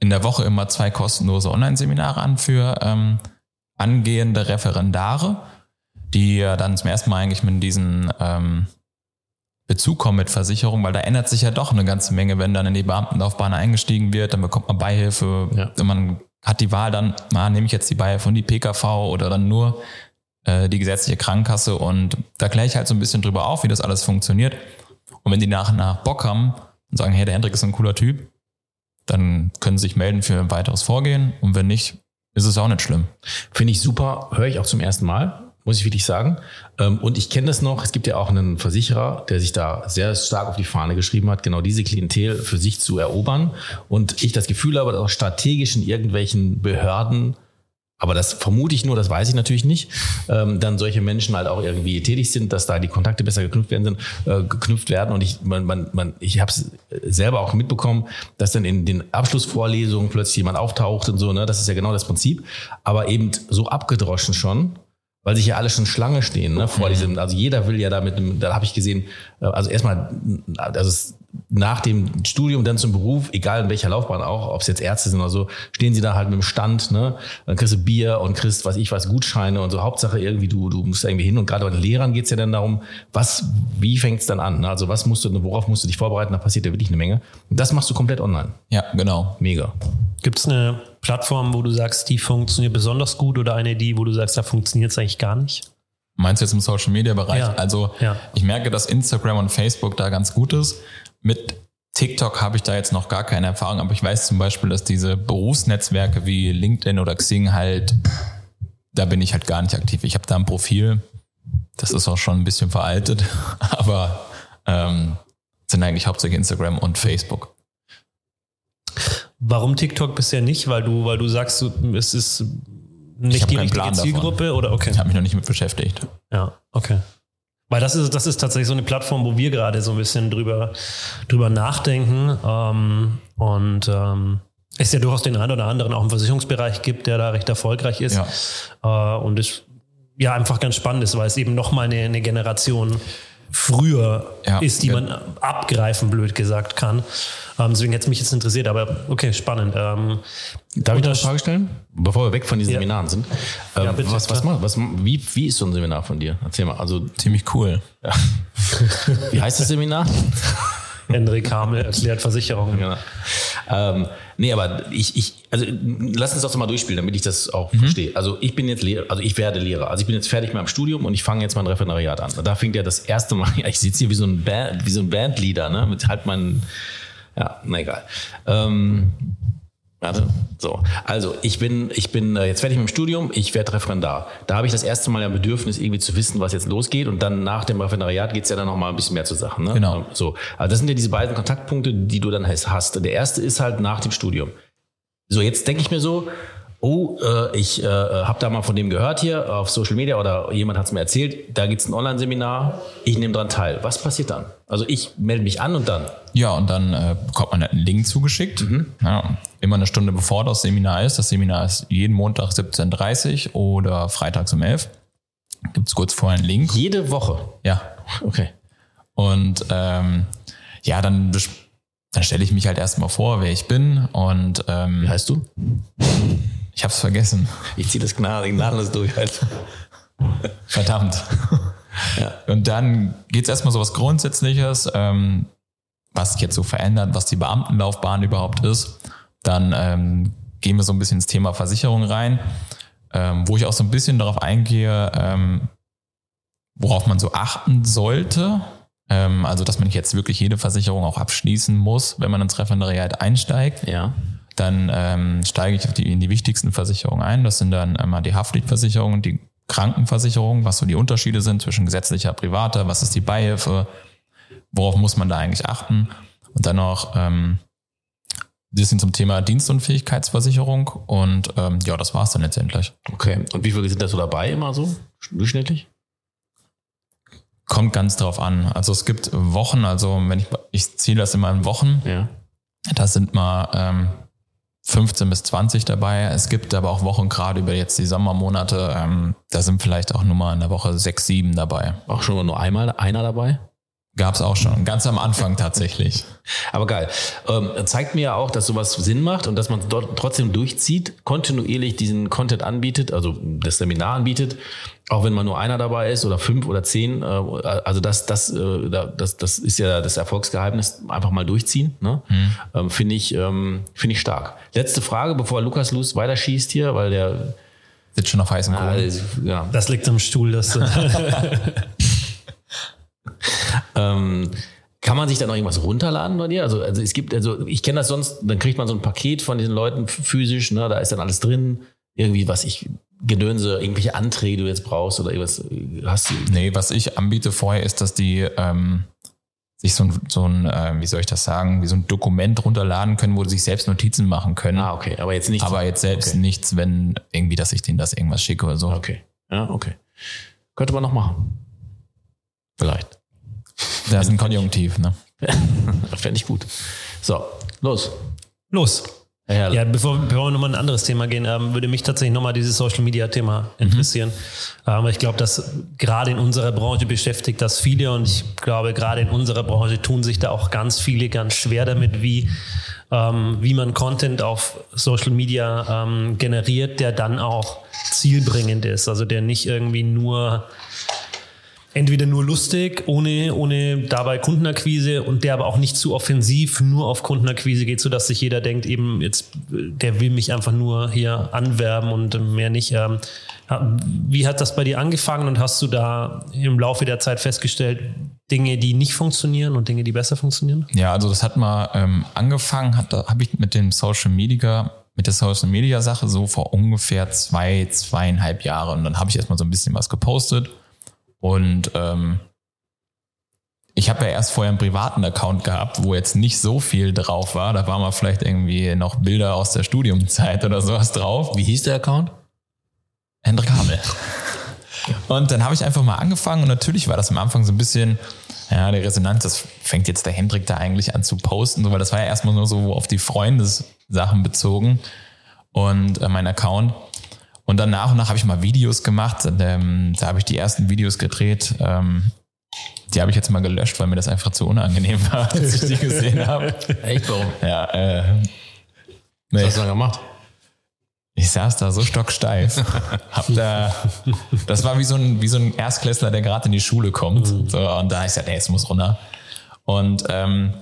in der Woche immer zwei kostenlose Online-Seminare an für ähm, angehende Referendare, die ja dann zum ersten Mal eigentlich mit diesen ähm, Bezug kommen mit Versicherung, weil da ändert sich ja doch eine ganze Menge, wenn dann in die Beamtenlaufbahn eingestiegen wird, dann bekommt man Beihilfe, Ja. man hat die Wahl dann, na, nehme ich jetzt die Beihilfe und die PKV oder dann nur äh, die gesetzliche Krankenkasse und da kläre ich halt so ein bisschen drüber auf, wie das alles funktioniert. Und wenn die nach und nach Bock haben und sagen, hey, der Hendrik ist ein cooler Typ, dann können sie sich melden für ein weiteres Vorgehen und wenn nicht, ist es auch nicht schlimm. Finde ich super, höre ich auch zum ersten Mal, muss ich wirklich sagen. Ähm, Und ich kenne das noch, es gibt ja auch einen Versicherer, der sich da sehr stark auf die Fahne geschrieben hat, genau diese Klientel für sich zu erobern. Und ich das Gefühl habe, dass auch strategisch in irgendwelchen Behörden aber das vermute ich nur, das weiß ich natürlich nicht, ähm, dann solche Menschen halt auch irgendwie tätig sind, dass da die Kontakte besser geknüpft werden, sind, äh, geknüpft werden. Und ich, man, man, man, ich habe es selber auch mitbekommen, dass dann in den Abschlussvorlesungen plötzlich jemand auftaucht und so. Ne? Das ist ja genau das Prinzip. Aber eben so abgedroschen schon, weil sich ja alle schon Schlange stehen ne, vor mhm. diesem. Also jeder will ja da mit einem. Da habe ich gesehen. äh, Also erstmal, also es nach dem Studium dann zum Beruf, egal in welcher Laufbahn auch, ob es jetzt Ärzte sind oder so, stehen sie da halt mit dem Stand, ne? Dann kriegst du Bier und kriegst, was ich weiß, Gutscheine und so. Hauptsache irgendwie, du, du musst irgendwie hin. Und gerade bei den Lehrern geht's ja dann darum, was, wie fängt's dann an? Ne? Also was musst du, worauf musst du dich vorbereiten? Da passiert ja wirklich eine Menge. Und das machst du komplett online. Ja, genau. Mega. Gibt es eine Plattform, wo du sagst, die funktioniert besonders gut oder eine, die, wo du sagst, da funktioniert es eigentlich gar nicht? Meinst du jetzt im Social Media Bereich? Ja. Also Ja. ich merke, dass Instagram und Facebook da ganz gut ist. Mit TikTok habe ich da jetzt noch gar keine Erfahrung, aber ich weiß zum Beispiel, dass diese Berufsnetzwerke wie LinkedIn oder Xing halt, da bin ich halt gar nicht aktiv. Ich habe da ein Profil, das ist auch schon ein bisschen veraltet, <laughs> aber ähm, sind eigentlich hauptsächlich Instagram und Facebook. Warum TikTok bisher nicht? Weil du, weil du sagst, es ist Ich nicht die richtige Plan davon. Zielgruppe oder okay. Ich habe mich noch nicht mit beschäftigt. Ja, okay. Weil das ist, das ist tatsächlich so eine Plattform, wo wir gerade so ein bisschen drüber, drüber nachdenken. Ähm, und ähm, es ja durchaus den einen oder anderen auch im Versicherungsbereich gibt, der da recht erfolgreich ist. Äh, und es ja einfach ganz spannend ist, weil es eben nochmal eine, eine Generation früher Ja, ist, die ja. man abgreifen, blöd gesagt, kann. Ähm, deswegen hätte es mich jetzt interessiert, aber okay, spannend. Ähm, Darf ich noch eine Frage stellen? Bevor wir weg von diesen Ja. Seminaren sind. Ähm, Ja, bitte, was, was, macht- was, wie, wie ist so ein Seminar von dir? Erzähl mal. Also, Ziemlich cool. <laughs> wie heißt das Seminar? Hendrik Hamel erklärt Versicherungen. Genau. Ähm, nee, aber ich, ich, also lass uns das doch mal durchspielen, damit ich das auch verstehe. Also ich bin jetzt Lehrer, also ich werde Lehrer. Also ich bin jetzt fertig mit meinem Studium und ich fange jetzt mein Referendariat an. Da fängt ja das erste Mal, ja, <laughs> ich sitze hier wie so ein Band, wie so ein Bandleader, ne? Mit halt meinen, ja, na egal. Ähm, Warte, so. Also ich bin, ich bin äh, jetzt fertig mit dem Studium, ich werde Referendar. Da habe ich das erste Mal ja Bedürfnis, irgendwie zu wissen, was jetzt losgeht. Und dann nach dem Referendariat geht's ja dann noch mal ein bisschen mehr zu Sachen. Ne? Genau. So. Also das sind ja diese beiden Kontaktpunkte, die du dann hast. Der erste ist halt nach dem Studium. So, jetzt denke ich mir so, oh, äh, ich äh, habe da mal von dem gehört hier auf Social Media oder jemand hat es mir erzählt, da gibt's ein Online-Seminar, ich nehme dran teil. Was passiert dann? Also ich melde mich an und dann. Ja, und dann äh, bekommt man einen Link zugeschickt. Ja, immer eine Stunde bevor das Seminar ist. Das Seminar ist jeden Montag 17.30 Uhr oder freitags um 11 Gibt es kurz vorher einen Link. Jede Woche. Ja. Okay. Und ähm, ja, dann, dann stelle ich mich halt erstmal vor, wer ich bin. Und Wie ähm, heißt du? Ich habe es vergessen. Ich ziehe das gnadenlos durch. Halt. <laughs> Verdammt. Ja. Und dann geht's erstmal so was Grundsätzliches, ähm, was sich jetzt so verändert, was die Beamtenlaufbahn überhaupt ist. Dann ähm, gehen wir so ein bisschen ins Thema Versicherung rein, ähm, wo ich auch so ein bisschen darauf eingehe, ähm, worauf man so achten sollte. Ähm, also, dass man nicht jetzt wirklich jede Versicherung auch abschließen muss, wenn man ins Referendariat einsteigt. Ja. Dann ähm, steige ich auf die, in die wichtigsten Versicherungen ein. Das sind dann einmal die Haftpflichtversicherung, die Krankenversicherung, was so die Unterschiede sind zwischen gesetzlicher und privater, was ist die Beihilfe, worauf muss man da eigentlich achten. Und dann noch ähm, ein bisschen zum Thema Dienstunfähigkeitsversicherung. Und ähm, ja, das war's dann letztendlich. Okay. Und wie viele sind da so dabei immer so? Durchschnittlich? Kommt ganz drauf an. Also es gibt Wochen, also wenn ich, ich ziehe das immer in Wochen, Ja. Da sind mal ähm, 15 bis 20 dabei. Es gibt aber auch Wochen, gerade über jetzt die Sommermonate, ähm, da sind vielleicht auch nur mal in der Woche 6, 7 dabei. Auch schon mal nur einmal einer dabei? Gab es auch schon, ganz am Anfang <laughs> tatsächlich. Aber geil. Ähm, zeigt mir ja auch, dass sowas Sinn macht und dass man dort trotzdem durchzieht, kontinuierlich diesen Content anbietet, also das Seminar anbietet, auch wenn man nur einer dabei ist oder fünf oder zehn. Äh, also das, das, äh, da- das, das ist ja das Erfolgsgeheimnis, einfach mal durchziehen. Ne? Ähm, Finde ich, ähm, finde ich stark. Letzte Frage, bevor Lukas Luz weiterschießt hier, weil der Sitzt schon auf heißen ah, Kohlen. ja, Das liegt am Stuhl, das <laughs> <laughs> Ähm, kann man sich da noch irgendwas runterladen bei dir? Also, also es gibt, also ich kenne das sonst, dann kriegt man so ein Paket von diesen Leuten physisch, ne, da ist dann alles drin, irgendwie, was ich, Gedönse, irgendwelche Anträge, die du jetzt brauchst oder irgendwas, hast du. Nee, was ich anbiete vorher ist, dass die ähm, sich so ein, so ein äh, wie soll ich das sagen, wie so ein Dokument runterladen können, wo sie sich selbst Notizen machen können. Ah, okay. Aber jetzt nicht. aber jetzt selbst okay. nichts, wenn irgendwie, dass ich denen das irgendwas schicke oder so. Okay. Ja, okay. Könnte man noch machen. Vielleicht. Das ist ein Konjunktiv, ne? <laughs> Fände ich gut. So, los. Los. Herr Herrle. Ja, bevor, bevor wir nochmal in ein anderes Thema gehen, ähm, würde mich tatsächlich nochmal dieses Social Media Thema interessieren. Ähm, weil ich glaube, dass gerade in unserer Branche beschäftigt das viele und ich glaube, gerade in unserer Branche tun sich da auch ganz viele ganz schwer damit, wie, ähm, wie man Content auf Social Media ähm, generiert, der dann auch zielbringend ist. Also der nicht irgendwie nur entweder nur lustig, ohne, ohne dabei Kundenakquise und der aber auch nicht zu offensiv nur auf Kundenakquise geht, sodass sich jeder denkt, eben jetzt, der will mich einfach nur hier anwerben und mehr nicht. Ähm, Wie hat das bei dir angefangen und hast du da im Laufe der Zeit festgestellt, Dinge, die nicht funktionieren und Dinge, die besser funktionieren? Ja, also das hat mal ähm, angefangen, habe ich mit dem Social Media, mit der Social Media Sache so vor ungefähr zwei, zweieinhalb Jahren. Und dann habe ich erstmal so ein bisschen was gepostet. Und ähm, ich habe ja erst vorher einen privaten Account gehabt, wo jetzt nicht so viel drauf war. Da war mal vielleicht irgendwie noch Bilder aus der Studiumzeit oder sowas drauf. Wie hieß der Account? Hendrik Hamel. <laughs> Und dann habe ich einfach mal angefangen und natürlich war das am Anfang so ein bisschen, ja, die Resonanz, das fängt jetzt der Hendrik da eigentlich an zu posten, so, weil das war ja erstmal nur so auf die Freundessachen bezogen und äh, mein Account. Und dann nach und nach habe ich mal Videos gemacht. Ähm, da habe ich die ersten Videos gedreht. Ähm, die habe ich jetzt mal gelöscht, weil mir das einfach zu unangenehm war, <laughs> als ich die gesehen habe. Echt, warum? Ja, äh, Was hast du dann gemacht? ich saß da so stocksteif. <laughs> Hab da, das war wie so ein, wie so ein Erstklässler, der gerade in die Schule kommt. So, und da ich gesagt, ey, es muss runter. Und ähm,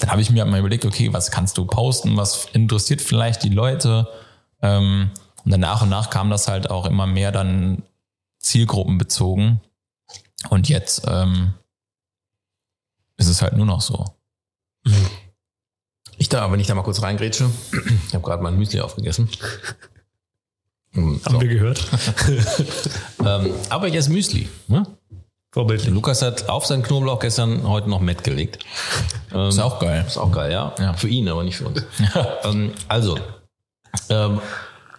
dann habe ich mir mal überlegt, okay, was kannst du posten? Was interessiert vielleicht die Leute? Ähm, und dann nach und nach kam das halt auch immer mehr dann zielgruppenbezogen. Und jetzt ähm, ist es halt nur noch so. Ich da, wenn ich da mal kurz reingrätsche. Ich habe gerade mein Müsli aufgegessen. Hm, So. Haben wir gehört. <laughs> Ähm, aber ich esse Müsli. Ne? Vorbildlich. Lukas hat auf seinen Knoblauch gestern heute noch Met gelegt. Ähm, Ist auch geil. Ist auch geil, ja. Ja. Für ihn, aber nicht für uns. <laughs> ähm, also, ähm,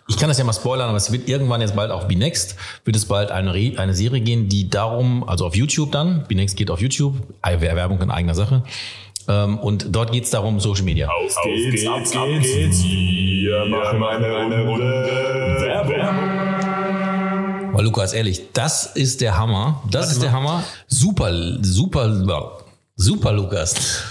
ich kann das ja mal spoilern, aber es wird irgendwann jetzt bald auf Binext, wird es bald eine, Re eine Serie gehen, die darum, also auf YouTube dann, Binext geht auf YouTube, Werbung in eigener Sache, ähm, und dort geht es darum, Social Media. Auf geht's, auf geht's, auf geht's. Wir machen eine Runde Werbung. Weil Lukas, ehrlich, das ist der Hammer. Das ist der Hammer. Super, super, super, Lukas.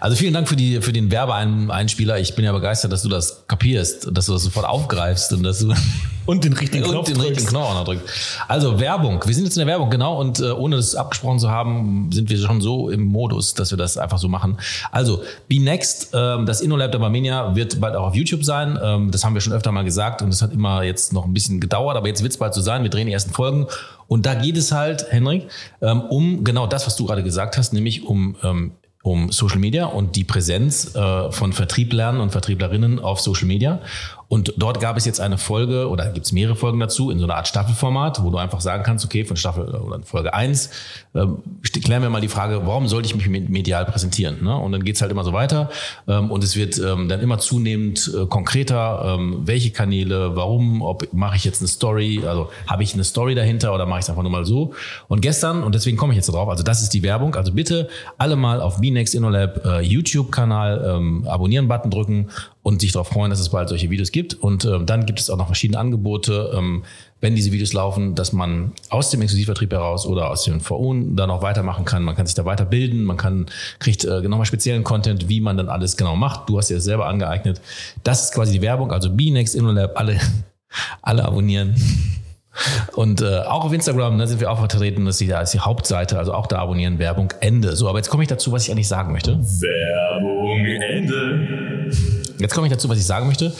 Also vielen Dank für, die, für den Werbeeinspieler. Ich bin ja begeistert, dass du das kapierst, dass du das sofort aufgreifst und dass du <laughs> Und den richtigen und Knopf den richtigen drückst. Knopf auch noch drückt. Also Werbung. Wir sind jetzt in der Werbung, genau. Und äh, ohne das abgesprochen zu haben, sind wir schon so im Modus, dass wir das einfach so machen. Also, Be Next, ähm, das InnoLab der Barmenia wird bald auch auf YouTube sein. Ähm, das haben wir schon öfter mal gesagt und das hat immer jetzt noch ein bisschen gedauert, aber jetzt wird es bald so sein. Wir drehen die ersten Folgen. Und da geht es halt, Henrik, ähm, um genau das, was du gerade gesagt hast, nämlich um ähm, um Social Media und die Präsenz äh, von Vertrieblern und Vertrieblerinnen auf Social Media. Und dort gab es jetzt eine Folge oder gibt es mehrere Folgen dazu in so einer Art Staffelformat, wo du einfach sagen kannst, okay, von Staffel oder Folge eins ähm, klären wir mal die Frage, warum sollte ich mich me- medial präsentieren? Ne? Und dann geht's halt immer so weiter ähm, und es wird ähm, dann immer zunehmend äh, konkreter, ähm, welche Kanäle, warum, ob mache ich jetzt eine Story, also habe ich eine Story dahinter oder mache ich es einfach nur mal so. Und gestern, und deswegen komme ich jetzt darauf, also das ist die Werbung, also bitte alle mal auf BNext InnoLab äh, YouTube-Kanal ähm, Abonnieren-Button drücken und sich darauf freuen, dass es bald solche Videos gibt. Und ähm, dann gibt es auch noch verschiedene Angebote, ähm, wenn diese Videos laufen, dass man aus dem Exklusivvertrieb heraus oder aus dem VU dann auch weitermachen kann. Man kann sich da weiterbilden, man kann, kriegt äh, genau mal speziellen Content, wie man dann alles genau macht. Du hast dir das selber angeeignet. Das ist quasi die Werbung. Also BNext InnoLab, alle, <laughs> alle abonnieren. <laughs> Und äh, auch auf Instagram ne, sind wir auch vertreten. Das ist die, da ist die Hauptseite, also auch da abonnieren, Werbung, Ende. So, aber jetzt komme ich dazu, was ich eigentlich sagen möchte. Werbung Ende. Jetzt komme ich dazu, was ich sagen möchte.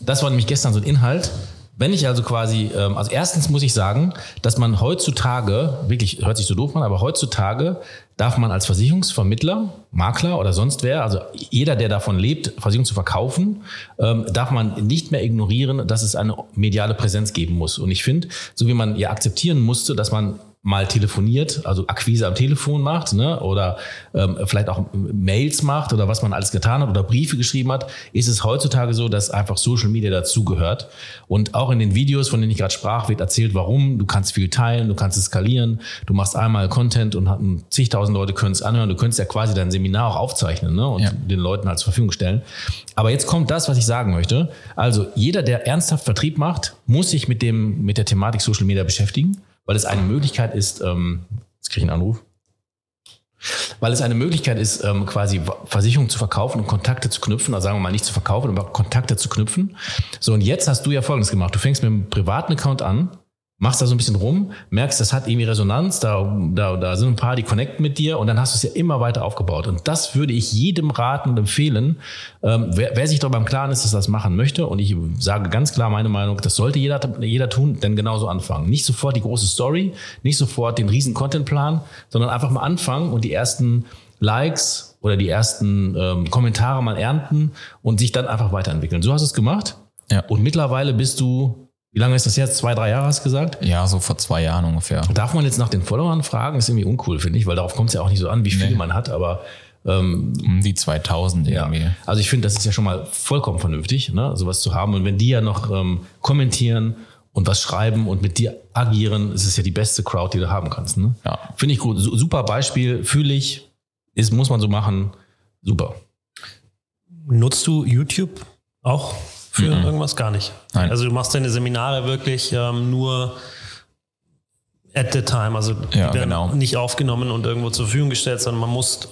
Das war nämlich gestern so ein Inhalt. Wenn ich also quasi, ähm, also erstens muss ich sagen, dass man heutzutage, wirklich hört sich so doof an, aber heutzutage darf man als Versicherungsvermittler, Makler oder sonst wer, also jeder, der davon lebt, Versicherung zu verkaufen, ähm, darf man nicht mehr ignorieren, dass es eine mediale Präsenz geben muss. Und ich finde, so wie man ja akzeptieren musste, dass man mal telefoniert, also Akquise am Telefon macht, ne, oder ähm, vielleicht auch Mails macht oder was man alles getan hat oder Briefe geschrieben hat, ist es heutzutage so, dass einfach Social Media dazugehört. Und auch in den Videos, von denen ich gerade sprach, wird erzählt, warum. Du kannst viel teilen, du kannst es skalieren, du machst einmal Content und zigtausend Leute können es anhören. Du könntest ja quasi dein Seminar auch aufzeichnen ne, und ja. den Leuten halt zur Verfügung stellen. Aber jetzt kommt das, was ich sagen möchte. Also jeder, der ernsthaft Vertrieb macht, muss sich mit dem mit der Thematik Social Media beschäftigen weil es eine Möglichkeit ist, ähm, jetzt kriege ich einen Anruf, weil es eine Möglichkeit ist, ähm, quasi Versicherungen zu verkaufen und Kontakte zu knüpfen, also sagen wir mal nicht zu verkaufen, aber Kontakte zu knüpfen. So, und jetzt hast du ja Folgendes gemacht. Du fängst mit einem privaten Account an, machst da so ein bisschen rum, merkst, das hat irgendwie Resonanz, da, da, da sind ein paar, die connecten mit dir und dann hast du es ja immer weiter aufgebaut. Und das würde ich jedem raten und empfehlen, ähm, wer, wer sich darüber im Klaren ist, dass er das machen möchte. Und ich sage ganz klar meine Meinung, das sollte jeder, jeder tun, denn genauso anfangen. Nicht sofort die große Story, nicht sofort den riesen Contentplan, sondern einfach mal anfangen und die ersten Likes oder die ersten ähm, Kommentare mal ernten und sich dann einfach weiterentwickeln. So hast du es gemacht. Ja. Und mittlerweile bist du wie lange ist das jetzt? Zwei, drei Jahre hast du gesagt? Ja, so vor zwei Jahren ungefähr. Darf man jetzt nach den Followern fragen? ist irgendwie uncool, finde ich, weil darauf kommt es ja auch nicht so an, wie viel nee. man hat, aber ähm, um die 2000 irgendwie. Ja. Also ich finde, das ist ja schon mal vollkommen vernünftig, ne, sowas zu haben. Und wenn die ja noch ähm, kommentieren und was schreiben und mit dir agieren, ist es ja die beste Crowd, die du haben kannst. Ne? Ja. Finde ich gut. Super Beispiel, fühle ich, ist, muss man so machen. Super. Nutzt du YouTube auch für mhm. irgendwas gar nicht. Nein. Also du machst deine Seminare wirklich ähm, nur at the time, also die ja, werden genau. nicht aufgenommen und irgendwo zur Verfügung gestellt, sondern man muss,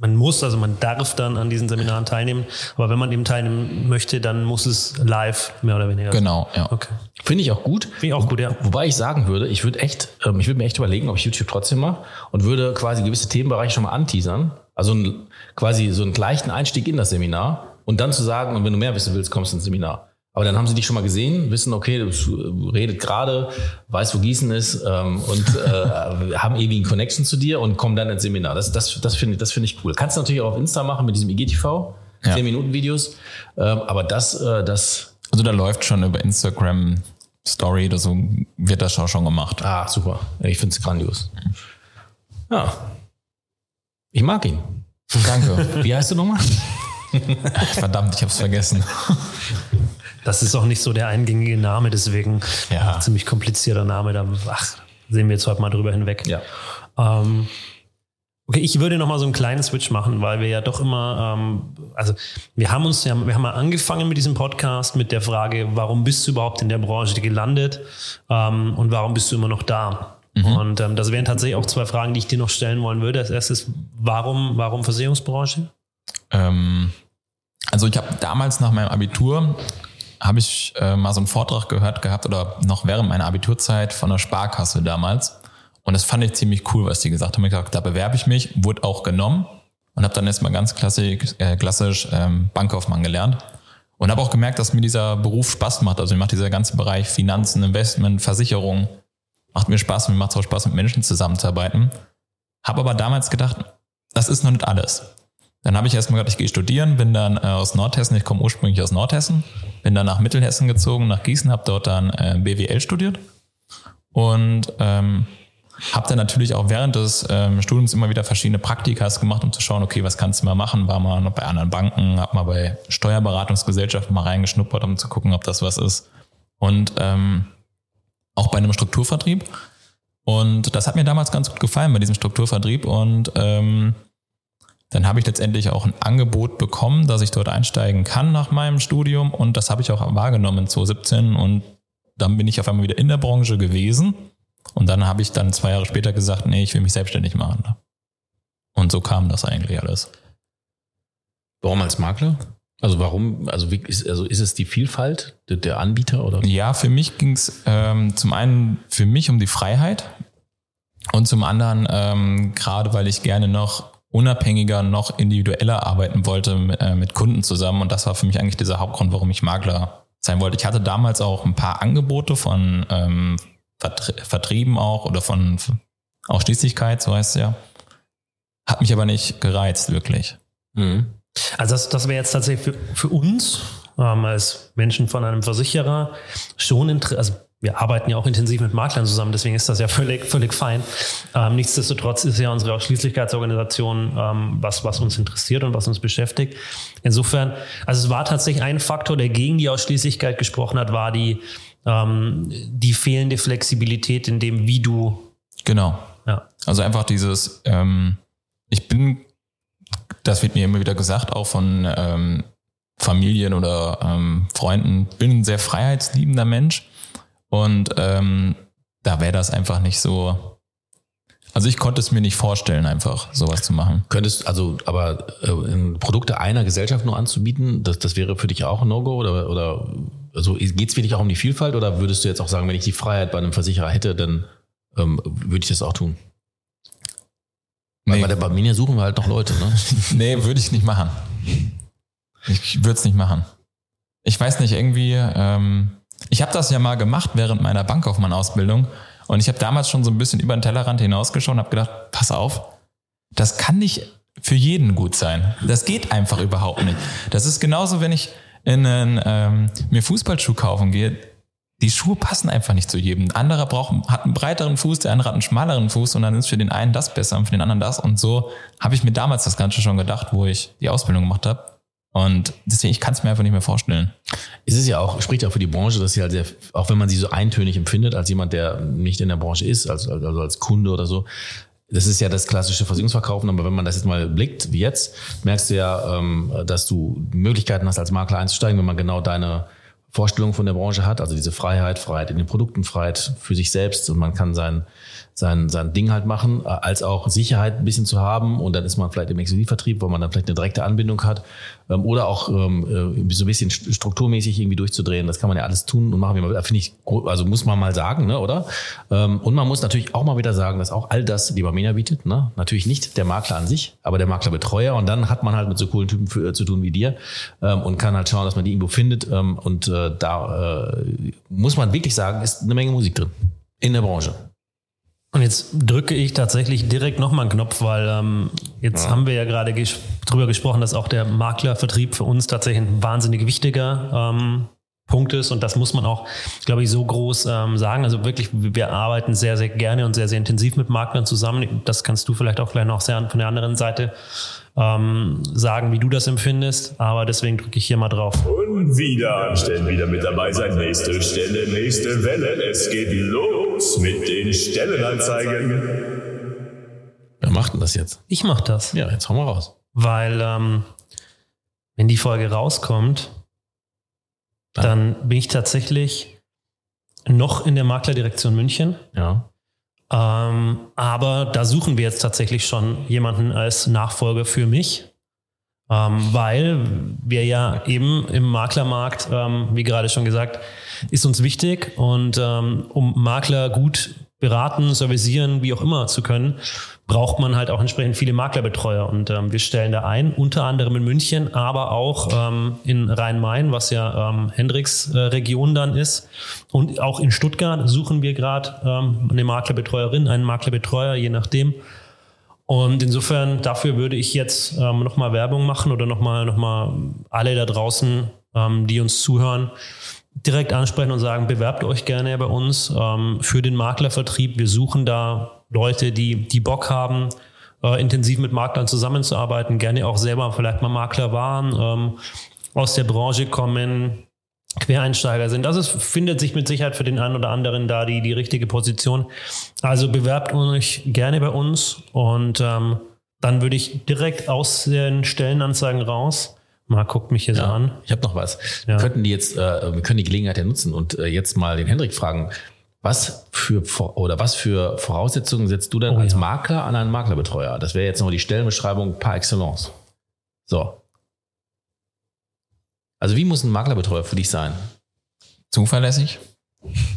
man muss, also man darf dann an diesen Seminaren teilnehmen, aber wenn man eben teilnehmen möchte, dann muss es live mehr oder weniger. Genau, ja. Okay. Finde ich auch gut. Finde ich auch gut, ja. Wobei ich sagen würde, ich würde echt, ähm, ich würde mir echt überlegen, ob ich YouTube trotzdem mache und würde quasi gewisse Themenbereiche schon mal anteasern. Also quasi so einen gleichen Einstieg in das Seminar und dann zu sagen, und wenn du mehr wissen willst, kommst du ins Seminar. Aber dann haben sie dich schon mal gesehen, wissen, okay, du redet gerade, weißt, wo Gießen ist ähm, und äh, <laughs> haben irgendwie eine Connection zu dir und kommen dann ins Seminar. Das, das, das finde das finde ich cool. Kannst du natürlich auch auf Insta machen mit diesem IGTV, ja. 10 Minuten Videos. Ähm, aber das, äh, das. Also da läuft schon über Instagram Story oder so, wird das auch schon gemacht. Ah, super. Ich finde es grandios. Ja. Ich mag ihn. Danke. Wie heißt du nochmal? <laughs> Verdammt, ich habe es vergessen. Das ist auch nicht so der eingängige Name, deswegen ja. ziemlich komplizierter Name. Da ach, sehen wir jetzt heute mal drüber hinweg. Ja. Ähm, okay, ich würde noch mal so einen kleinen Switch machen, weil wir ja doch immer, ähm, also wir haben uns ja, wir haben mal angefangen mit diesem Podcast mit der Frage, warum bist du überhaupt in der Branche gelandet ähm, und warum bist du immer noch da? Mhm. Und ähm, das wären tatsächlich auch zwei Fragen, die ich dir noch stellen wollen würde. Als erstes, warum, warum Versicherungsbranche? Ähm, also ich habe damals nach meinem Abitur habe ich äh, mal so einen Vortrag gehört gehabt oder noch während meiner Abiturzeit von der Sparkasse damals. Und das fand ich ziemlich cool, was die gesagt haben. Ich gesagt, da bewerbe ich mich, wurde auch genommen und habe dann erstmal ganz klassisch, äh, klassisch ähm, Bankkaufmann gelernt. Und habe auch gemerkt, dass mir dieser Beruf Spaß macht. Also mir macht dieser ganze Bereich Finanzen, Investment, Versicherung, macht mir Spaß. Mir macht es auch Spaß, mit Menschen zusammenzuarbeiten. Habe aber damals gedacht, das ist noch nicht alles. Dann habe ich erstmal gedacht, ich gehe studieren, bin dann äh, aus Nordhessen, ich komme ursprünglich aus Nordhessen, bin dann nach Mittelhessen gezogen, nach Gießen, habe dort dann äh, BWL studiert und ähm, habe dann natürlich auch während des ähm, Studiums immer wieder verschiedene Praktikas gemacht, um zu schauen, okay, was kannst du mal machen? War mal noch bei anderen Banken, habe mal bei Steuerberatungsgesellschaften mal reingeschnuppert, um zu gucken, ob das was ist. Und ähm, auch bei einem Strukturvertrieb. Und das hat mir damals ganz gut gefallen bei diesem Strukturvertrieb und ähm, dann habe ich letztendlich auch ein Angebot bekommen, dass ich dort einsteigen kann nach meinem Studium und das habe ich auch wahrgenommen 2017 und dann bin ich auf einmal wieder in der Branche gewesen und dann habe ich dann zwei Jahre später gesagt, nee, ich will mich selbstständig machen. Und so kam das eigentlich alles. Warum als Makler? Also warum, also, wie, ist, also ist es die Vielfalt der Anbieter oder? Ja, für mich ging es ähm, zum einen für mich um die Freiheit und zum anderen ähm, gerade, weil ich gerne noch unabhängiger, noch individueller arbeiten wollte äh, mit Kunden zusammen. Und das war für mich eigentlich dieser Hauptgrund, warum ich Makler sein wollte. Ich hatte damals auch ein paar Angebote von ähm, Vertrieben auch oder von Ausschließlichkeit, so heißt es ja. Hat mich aber nicht gereizt, wirklich. Mhm. Also das, das wäre jetzt tatsächlich für, für uns ähm, als Menschen von einem Versicherer schon interessant. Also wir arbeiten ja auch intensiv mit Maklern zusammen, deswegen ist das ja völlig, völlig fein. Ähm, nichtsdestotrotz ist ja unsere Ausschließlichkeitsorganisation ähm, was, was uns interessiert und was uns beschäftigt. Insofern, also es war tatsächlich ein Faktor, der gegen die Ausschließlichkeit gesprochen hat, war die, ähm, die fehlende Flexibilität in dem, wie du. Genau. Ja. Also einfach dieses, ähm, ich bin, das wird mir immer wieder gesagt, auch von ähm, Familien oder ähm, Freunden, bin ein sehr freiheitsliebender Mensch und ähm, da wäre das einfach nicht so. Also ich konnte es mir nicht vorstellen, einfach sowas zu machen. Könntest also, aber äh, Produkte einer Gesellschaft nur anzubieten, das, das wäre für dich auch ein No-Go oder, oder also geht es wirklich auch um die Vielfalt oder würdest du jetzt auch sagen, wenn ich die Freiheit bei einem Versicherer hätte, dann ähm, würde ich das auch tun? Weil Nee. bei der Barminia suchen wir halt noch Leute, ne? <laughs> Nee, würde ich nicht machen. Ich würde es nicht machen. Ich weiß nicht, irgendwie, ähm, ich habe das ja mal gemacht während meiner Bankkaufmann-Ausbildung und ich habe damals schon so ein bisschen über den Tellerrand hinausgeschaut und habe gedacht, pass auf, das kann nicht für jeden gut sein. Das geht einfach überhaupt nicht. Das ist genauso, wenn ich in einen, ähm, mir Fußballschuh kaufen gehe. Die Schuhe passen einfach nicht zu jedem. Ein anderer braucht, hat einen breiteren Fuß, der andere hat einen schmaleren Fuß und dann ist für den einen das besser und für den anderen das. Und so habe ich mir damals das Ganze schon gedacht, wo ich die Ausbildung gemacht habe. Und deswegen, ich kann es mir einfach nicht mehr vorstellen. Es ist ja auch, spricht ja auch für die Branche, dass sie halt sehr, auch wenn man sie so eintönig empfindet, als jemand, der nicht in der Branche ist, also, also als Kunde oder so, das ist ja das klassische Versicherungsverkaufen, aber wenn man das jetzt mal blickt, wie jetzt, merkst du ja, ähm, dass du Möglichkeiten hast, als Makler einzusteigen, wenn man genau deine Vorstellung von der Branche hat, also diese Freiheit, Freiheit in den Produkten, Freiheit für sich selbst und man kann sein, sein, sein Ding halt machen, äh, als auch Sicherheit ein bisschen zu haben und dann ist man vielleicht im Exklusivvertrieb, wo man dann vielleicht eine direkte Anbindung hat ähm, oder auch ähm, äh, so ein bisschen st- strukturmäßig irgendwie durchzudrehen. Das kann man ja alles tun und machen, wie man will. Finde ich, also muss man mal sagen, ne, oder? Ähm, und man muss natürlich auch mal wieder sagen, dass auch all das die Barmenia bietet, ne? Natürlich nicht der Makler an sich, aber der Maklerbetreuer und dann hat man halt mit so coolen Typen für, zu tun wie dir ähm, und kann halt schauen, dass man die irgendwo findet und äh, da äh, muss man wirklich sagen, ist eine Menge Musik drin in der Branche. Und jetzt drücke ich tatsächlich direkt nochmal einen Knopf, weil ähm, jetzt haben wir ja gerade ges drüber gesprochen, dass auch der Maklervertrieb für uns tatsächlich ein wahnsinnig wichtiger ähm, Punkt ist. Und das muss man auch, glaube ich, so groß ähm, sagen. Also wirklich, wir arbeiten sehr, sehr gerne und sehr, sehr intensiv mit Maklern zusammen. Das kannst du vielleicht auch gleich noch sehr von der anderen Seite ähm, sagen, wie du das empfindest. Aber deswegen drücke ich hier mal drauf. Und wieder anstellen, wieder mit dabei sein. Nächste Stelle, nächste Welle. Es geht los mit den Stellenanzeigen. Wer macht denn das jetzt? Ich mache das. Ja, jetzt hauen wir raus. weil ähm, wenn die Folge rauskommt, dann bin ich tatsächlich noch in der Maklerdirektion München. Ja. Ähm, aber da suchen wir jetzt tatsächlich schon jemanden als Nachfolger für mich, ähm, weil wir ja eben im Maklermarkt, ähm, wie gerade schon gesagt, ist uns wichtig. Und ähm, um Makler gut beraten, servicieren, wie auch immer zu können, braucht man halt auch entsprechend viele Maklerbetreuer und ähm, wir stellen da ein, unter anderem in München, aber auch ähm, in Rhein-Main, was ja ähm, Hendricks äh, Region dann ist und auch in Stuttgart suchen wir gerade ähm, eine Maklerbetreuerin, einen Maklerbetreuer, je nachdem. Und insofern, dafür würde ich jetzt ähm, nochmal Werbung machen oder nochmal noch mal alle da draußen, ähm, die uns zuhören, direkt ansprechen und sagen, bewerbt euch gerne bei uns ähm, für den Maklervertrieb. Wir suchen da Leute, die, die Bock haben, äh, intensiv mit Maklern zusammenzuarbeiten, gerne auch selber vielleicht mal Makler waren, ähm, aus der Branche kommen, Quereinsteiger sind. Das ist, findet sich mit Sicherheit für den einen oder anderen da die, die richtige Position. Also bewerbt euch gerne bei uns und ähm, dann würde ich direkt aus den Stellenanzeigen raus. Marc guckt mich hier so an. Ich habe noch was. Ja. Wir könnten die jetzt, äh, wir können die Gelegenheit ja nutzen und äh, jetzt mal den Hendrik fragen, was für oder was für Voraussetzungen setzt du denn Oh, als ja. Makler an einen Maklerbetreuer? Das wäre jetzt noch die Stellenbeschreibung par excellence. So. Also wie muss ein Maklerbetreuer für dich sein? Zuverlässig.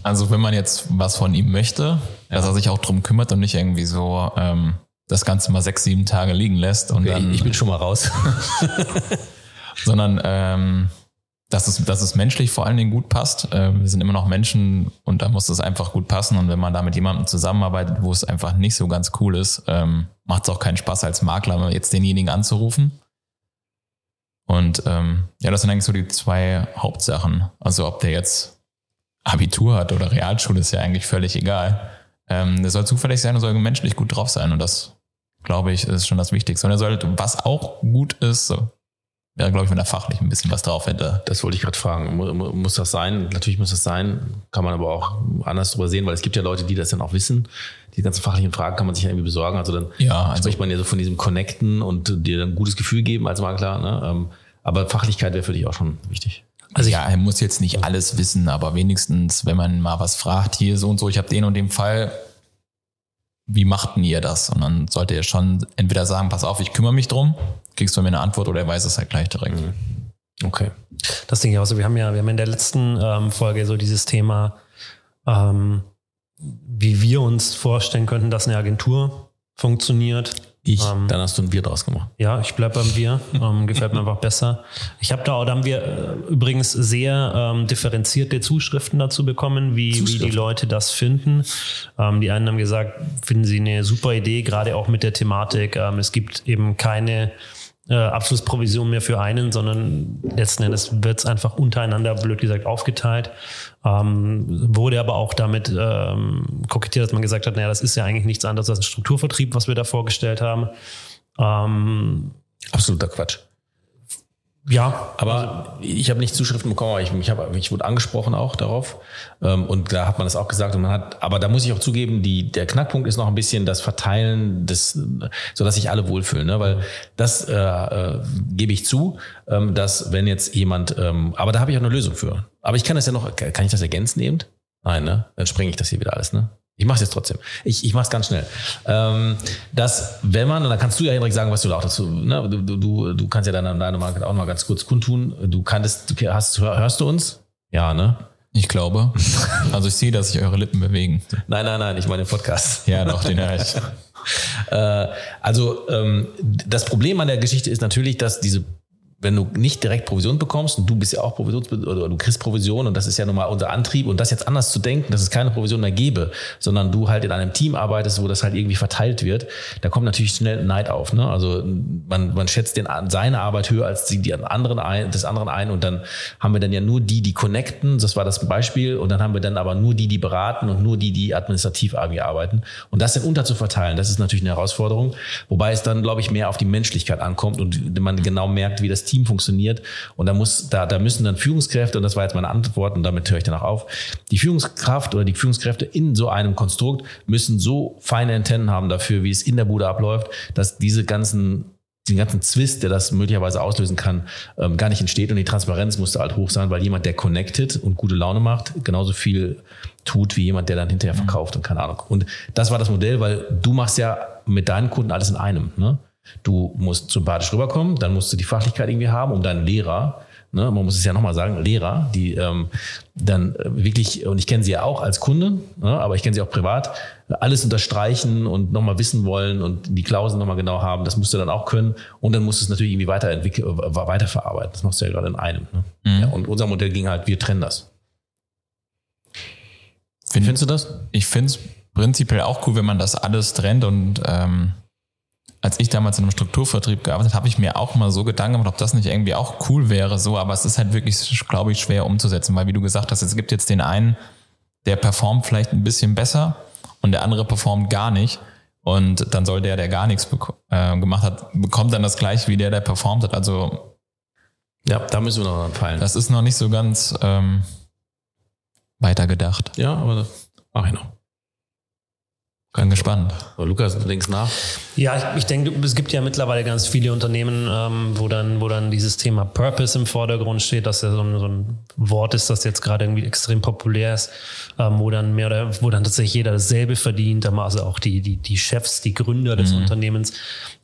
Also wenn man jetzt was von ihm möchte, dass er sich auch drum kümmert und nicht irgendwie so ähm, das Ganze mal sechs, sieben Tage liegen lässt und dann, ich bin schon mal raus. <laughs> sondern ähm, dass, es, dass es menschlich vor allen Dingen gut passt. Ähm, wir sind immer noch Menschen und da muss es einfach gut passen. Und wenn man da mit jemandem zusammenarbeitet, wo es einfach nicht so ganz cool ist, ähm, macht es auch keinen Spaß als Makler, jetzt denjenigen anzurufen. Und ähm, ja, das sind eigentlich so die zwei Hauptsachen. Also ob der jetzt Abitur hat oder Realschule, ist ja eigentlich völlig egal. Ähm, der soll zufällig sein und soll menschlich gut drauf sein. Und das, glaube ich, ist schon das Wichtigste. Und er soll, was auch gut ist, so, wäre, glaube ich, wenn er fachlich ein bisschen was drauf hätte. Das wollte ich gerade fragen. Mu- mu- Muss das sein? Natürlich muss das sein. Kann man aber auch anders drüber sehen, weil es gibt ja Leute, die das dann auch wissen. Die ganzen fachlichen Fragen kann man sich ja irgendwie besorgen. Also dann Ja, also- spricht man ja so von diesem Connecten und dir dann ein gutes Gefühl geben als Makler. Ne? Ähm, Aber Fachlichkeit wäre für dich auch schon wichtig. Also ja, er muss jetzt nicht alles wissen, aber wenigstens, wenn man mal was fragt, hier so und so, ich habe den und den Fall, wie macht denn ihr das? Und dann sollte er schon entweder sagen, pass auf, ich kümmere mich drum, kriegst du mir eine Antwort oder er weiß es halt gleich direkt. Okay. Das denke ich auch so. Wir haben ja, wir haben in der letzten ähm, Folge so dieses Thema, ähm, wie wir uns vorstellen könnten, dass eine Agentur funktioniert. Ich, Ähm, dann hast du ein Bier draus gemacht. Ja, ich bleib beim Wir. <laughs> Ähm, gefällt mir einfach besser. Ich habe da, da haben wir äh, übrigens sehr ähm, differenzierte Zuschriften dazu bekommen, wie, wie die? Leute das finden. Ähm, die einen haben gesagt, finden sie eine super Idee, gerade auch mit der Thematik. Ähm, es gibt eben keine äh, Abschlussprovision mehr für einen, sondern letzten Endes wird es einfach untereinander, blöd gesagt, aufgeteilt. Ähm, wurde aber auch damit ähm, kokettiert, dass man gesagt hat, naja, das ist ja eigentlich nichts anderes als ein Strukturvertrieb, was wir da vorgestellt haben. Ähm, Absoluter Quatsch. Ja, Aber ich habe nicht Zuschriften bekommen, ich, ich, hab, ich wurde angesprochen auch darauf. Ähm, und da hat man das auch gesagt. Und man hat, aber da muss ich auch zugeben, die, der Knackpunkt ist noch ein bisschen das Verteilen des, so dass sich alle wohlfühlen. Ne? Weil das äh, äh, gebe ich zu, ähm, dass wenn jetzt jemand, ähm, aber da habe ich auch eine Lösung für. Aber ich kann das ja noch, kann ich das ergänzen eben? Nein, ne? Dann springe ich das hier wieder alles, ne? Ich mache es jetzt trotzdem. Ich, ich mache es ganz schnell. Ähm, dass, wenn man, und dann kannst du ja, Hendrik, sagen, was du da auch dazu, ne? du, du- du, kannst ja deine, deine Marke auch mal ganz kurz kundtun. Du kanntest, du hast, hör- hörst du uns? Ja, ne? Ich glaube. <laughs> Also ich sehe, dass sich eure Lippen bewegen. Nein, nein, nein, ich meine den Podcast. Ja, doch, den höre ich. <laughs> Äh, also ähm, das Problem an der Geschichte ist natürlich, dass diese wenn du nicht direkt Provision bekommst, und du bist ja auch Provisions oder du kriegst Provision und das ist ja nun mal unser Antrieb und das jetzt anders zu denken, dass es keine Provision mehr gäbe, sondern du halt in einem Team arbeitest, wo das halt irgendwie verteilt wird, da kommt natürlich schnell Neid auf. Ne? Also man, man schätzt den, seine Arbeit höher als die, die anderen ein, des anderen ein und dann haben wir dann ja nur die, die connecten, das war das Beispiel, und dann haben wir dann aber nur die, die beraten und nur die, die administrativ irgendwie arbeiten. Und das dann unterzuverteilen, das ist natürlich eine Herausforderung, wobei es dann, glaube ich, mehr auf die Menschlichkeit ankommt und man genau merkt, wie das Team funktioniert. Und da muss, da, da müssen dann Führungskräfte, und das war jetzt meine Antwort, und damit höre ich danach auf, die Führungskraft oder die Führungskräfte in so einem Konstrukt müssen so feine Antennen haben dafür, wie es in der Bude abläuft, dass diese ganzen den ganzen Zwist, der das möglicherweise auslösen kann, ähm, gar nicht entsteht. Und die Transparenz musste halt hoch sein, weil jemand, der connected und gute Laune macht, genauso viel tut wie jemand, der dann hinterher verkauft und keine Ahnung. Und das war das Modell, weil du machst ja mit deinen Kunden alles in einem. Ne? Du musst sympathisch rüberkommen, dann musst du die Fachlichkeit irgendwie haben, um deinen Lehrer, ne, man muss es ja nochmal sagen, Lehrer, die ähm, dann äh, wirklich, und ich kenne sie ja auch als Kunde, ne, aber ich kenne sie auch privat, alles unterstreichen und nochmal wissen wollen und die Klauseln nochmal genau haben, das musst du dann auch können. Und dann musst du es natürlich irgendwie weiterentwickeln, äh, weiterverarbeiten. Das machst du ja gerade in einem. Ne? Mhm. Ja, und unser Modell ging halt, wir trennen das. Find, Findest du das? ich finde es prinzipiell auch cool, wenn man das alles trennt und ähm, als ich damals in einem Strukturvertrieb gearbeitet habe, habe ich mir auch mal so Gedanken gemacht, ob das nicht irgendwie auch cool wäre, so, aber es ist halt wirklich, glaube ich, schwer umzusetzen, weil wie du gesagt hast, es gibt jetzt den einen, der performt vielleicht ein bisschen besser und der andere performt gar nicht. Und dann soll der, der gar nichts äh, gemacht hat, bekommt dann das gleiche wie der, der performt hat. Also Ja, da müssen wir noch dran feilen. das ist noch nicht so ganz ähm, weitergedacht. ja, aber das mache ich noch. Bin gespannt. So, Lukas, du denkst nach. Ja, ich, ich denke, es gibt ja mittlerweile ganz viele Unternehmen, ähm, wo, dann, wo dann dieses Thema Purpose im Vordergrund steht, dass ja so ein, so ein Wort ist, das jetzt gerade irgendwie extrem populär ist, ähm, wo dann mehr oder wo dann tatsächlich jeder dasselbe verdient, aber also auch die, die, die Chefs, die Gründer des Unternehmens.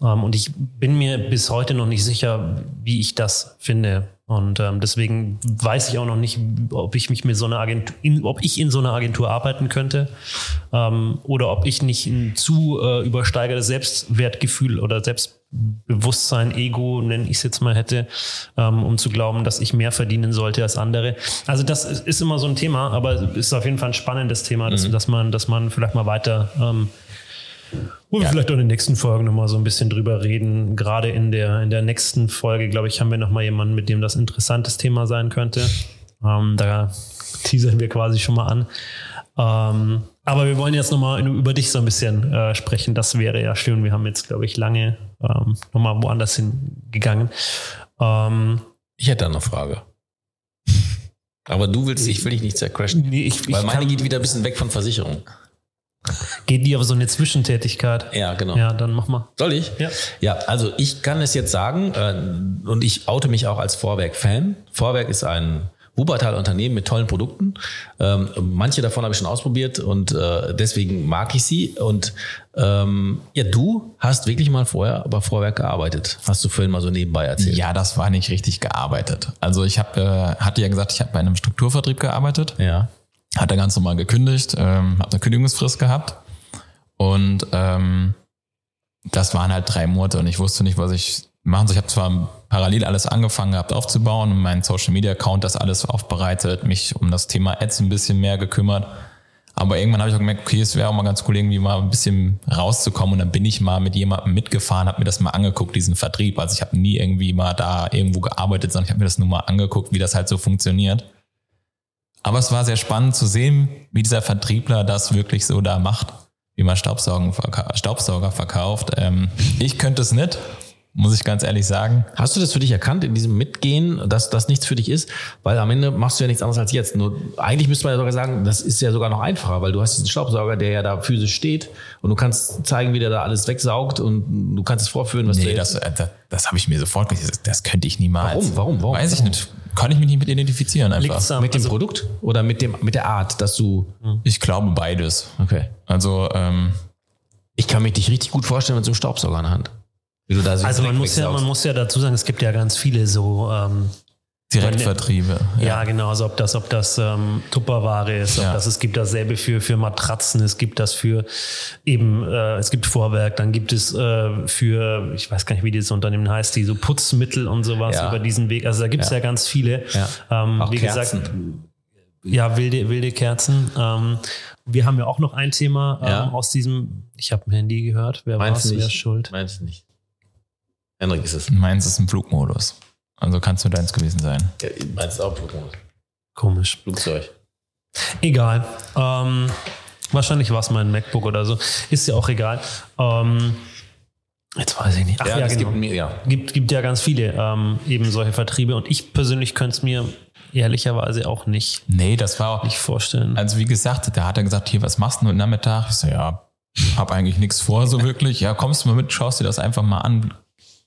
Ähm, und ich bin mir bis heute noch nicht sicher, wie ich das finde. Und ähm, deswegen weiß ich auch noch nicht, ob ich mich mit so einer Agentur, in, ob ich in so einer Agentur arbeiten könnte ähm, oder ob ich nicht ein zu äh, übersteigertes Selbstwertgefühl oder Selbstbewusstsein, Ego, nenne ich es jetzt mal hätte, ähm, um zu glauben, dass ich mehr verdienen sollte als andere. Also das ist, immer so ein Thema, aber es ist auf jeden Fall ein spannendes Thema, dass, dass man, dass man vielleicht mal weiter ähm, wo wir vielleicht auch in den nächsten Folgen nochmal so ein bisschen drüber reden. Gerade in der, in der nächsten Folge, glaube ich, haben wir nochmal jemanden, mit dem das interessantes Thema sein könnte. Ähm, da teasern wir quasi schon mal an. Ähm, aber wir wollen jetzt nochmal über dich so ein bisschen äh, sprechen. Das wäre ja schön. Wir haben jetzt, glaube ich, lange ähm, nochmal woanders hingegangen. Ähm, ich hätte da eine Frage. Aber du willst, ich will dich nicht zercrashen. Nee, ich, weil meine geht wieder ein bisschen weg von Versicherung. Geht die aber so eine Zwischentätigkeit? Ja, genau. Ja, dann mach mal. Soll ich? Ja. Ja, also ich kann es jetzt sagen äh, und ich oute mich auch als Vorwerk-Fan. Vorwerk ist ein Wuppertal Unternehmen mit tollen Produkten. Ähm, manche davon habe ich schon ausprobiert und äh, deswegen mag ich sie. Und ähm, ja, du hast wirklich mal vorher bei Vorwerk gearbeitet. Hast du vorhin mal so nebenbei erzählt? Ja, das war nicht richtig gearbeitet. Also ich habe, äh, hatte ja gesagt, ich habe bei einem Strukturvertrieb gearbeitet. Ja. Hat er ganz normal gekündigt, ähm, habe eine Kündigungsfrist gehabt und ähm, das waren halt drei Monate und ich wusste nicht, was ich machen soll. Ich habe zwar parallel alles angefangen gehabt aufzubauen und meinen Social Media Account das alles aufbereitet, mich um das Thema Ads ein bisschen mehr gekümmert. Aber irgendwann habe ich auch gemerkt, okay, es wäre auch mal ganz cool, irgendwie mal ein bisschen rauszukommen. Und dann bin ich mal mit jemandem mitgefahren, habe mir das mal angeguckt, diesen Vertrieb. Also ich habe nie irgendwie mal da irgendwo gearbeitet, sondern ich habe mir das nur mal angeguckt, wie das halt so funktioniert. Aber es war sehr spannend zu sehen, wie dieser Vertriebler das wirklich so da macht, wie man Staubsauger verkauft. Ähm, ich könnte es nicht, muss ich ganz ehrlich sagen. Hast du das für dich erkannt in diesem Mitgehen, dass das nichts für dich ist? Weil am Ende machst du ja nichts anderes als jetzt. Nur eigentlich müsste man ja sogar sagen, das ist ja sogar noch einfacher, weil du hast diesen Staubsauger, der ja da physisch steht und du kannst zeigen, wie der da alles wegsaugt und du kannst es vorführen, was nee, du das, das, das habe ich mir sofort das, das könnte ich niemals. Warum? Warum? Warum? Weiß ich nicht. Kann ich mich nicht mit identifizieren einfach. Liegt's mit dem also, Produkt oder mit dem mit der Art, dass du? Ich glaube beides. Okay. Also ähm, ich kann mich dich richtig gut vorstellen mit so einem Staubsauger in der Hand. Wie du da so also man muss, ja, man muss ja dazu sagen, es gibt ja ganz viele so ähm, Direktvertriebe. Ja. ja, genau. Also ob das, ob das ähm, Tupperware ist, ob ja. das, es gibt dasselbe für, für Matratzen, es gibt das für eben, äh, es gibt Vorwerk, dann gibt es äh, für, ich weiß gar nicht, wie dieses Unternehmen heißt, die so Putzmittel und sowas ja. über diesen Weg. Also da gibt es ja. ganz viele. Ähm, auch wie Kerzen. gesagt, ja, wilde, wilde Kerzen. Ähm, wir haben ja auch noch ein Thema ähm, aus diesem, ich habe ein Handy gehört, wer war es, wer ist schuld? Meinst du nicht? Henrik ist es. Meins ist im Flugmodus. Also kannst du deins gewesen sein. Ja, meins ist auch Flugmodus. Komisch. Flugzeug. Egal. Ähm, wahrscheinlich war es mein MacBook oder so. Ist ja auch egal. Ähm, jetzt weiß ich nicht. Ach ja, ja genau. Gibt, mir, ja. Gibt, gibt ja ganz viele ähm, eben solche Vertriebe und ich persönlich könnte es mir ehrlicherweise auch nicht. Nee, das war auch nicht vorstellen. Also wie gesagt, da hat er gesagt, hier, was machst du heute Nachmittag? Ich so, ja, hab eigentlich nichts vor so wirklich. Ja, kommst du mal mit, schaust dir das einfach mal an,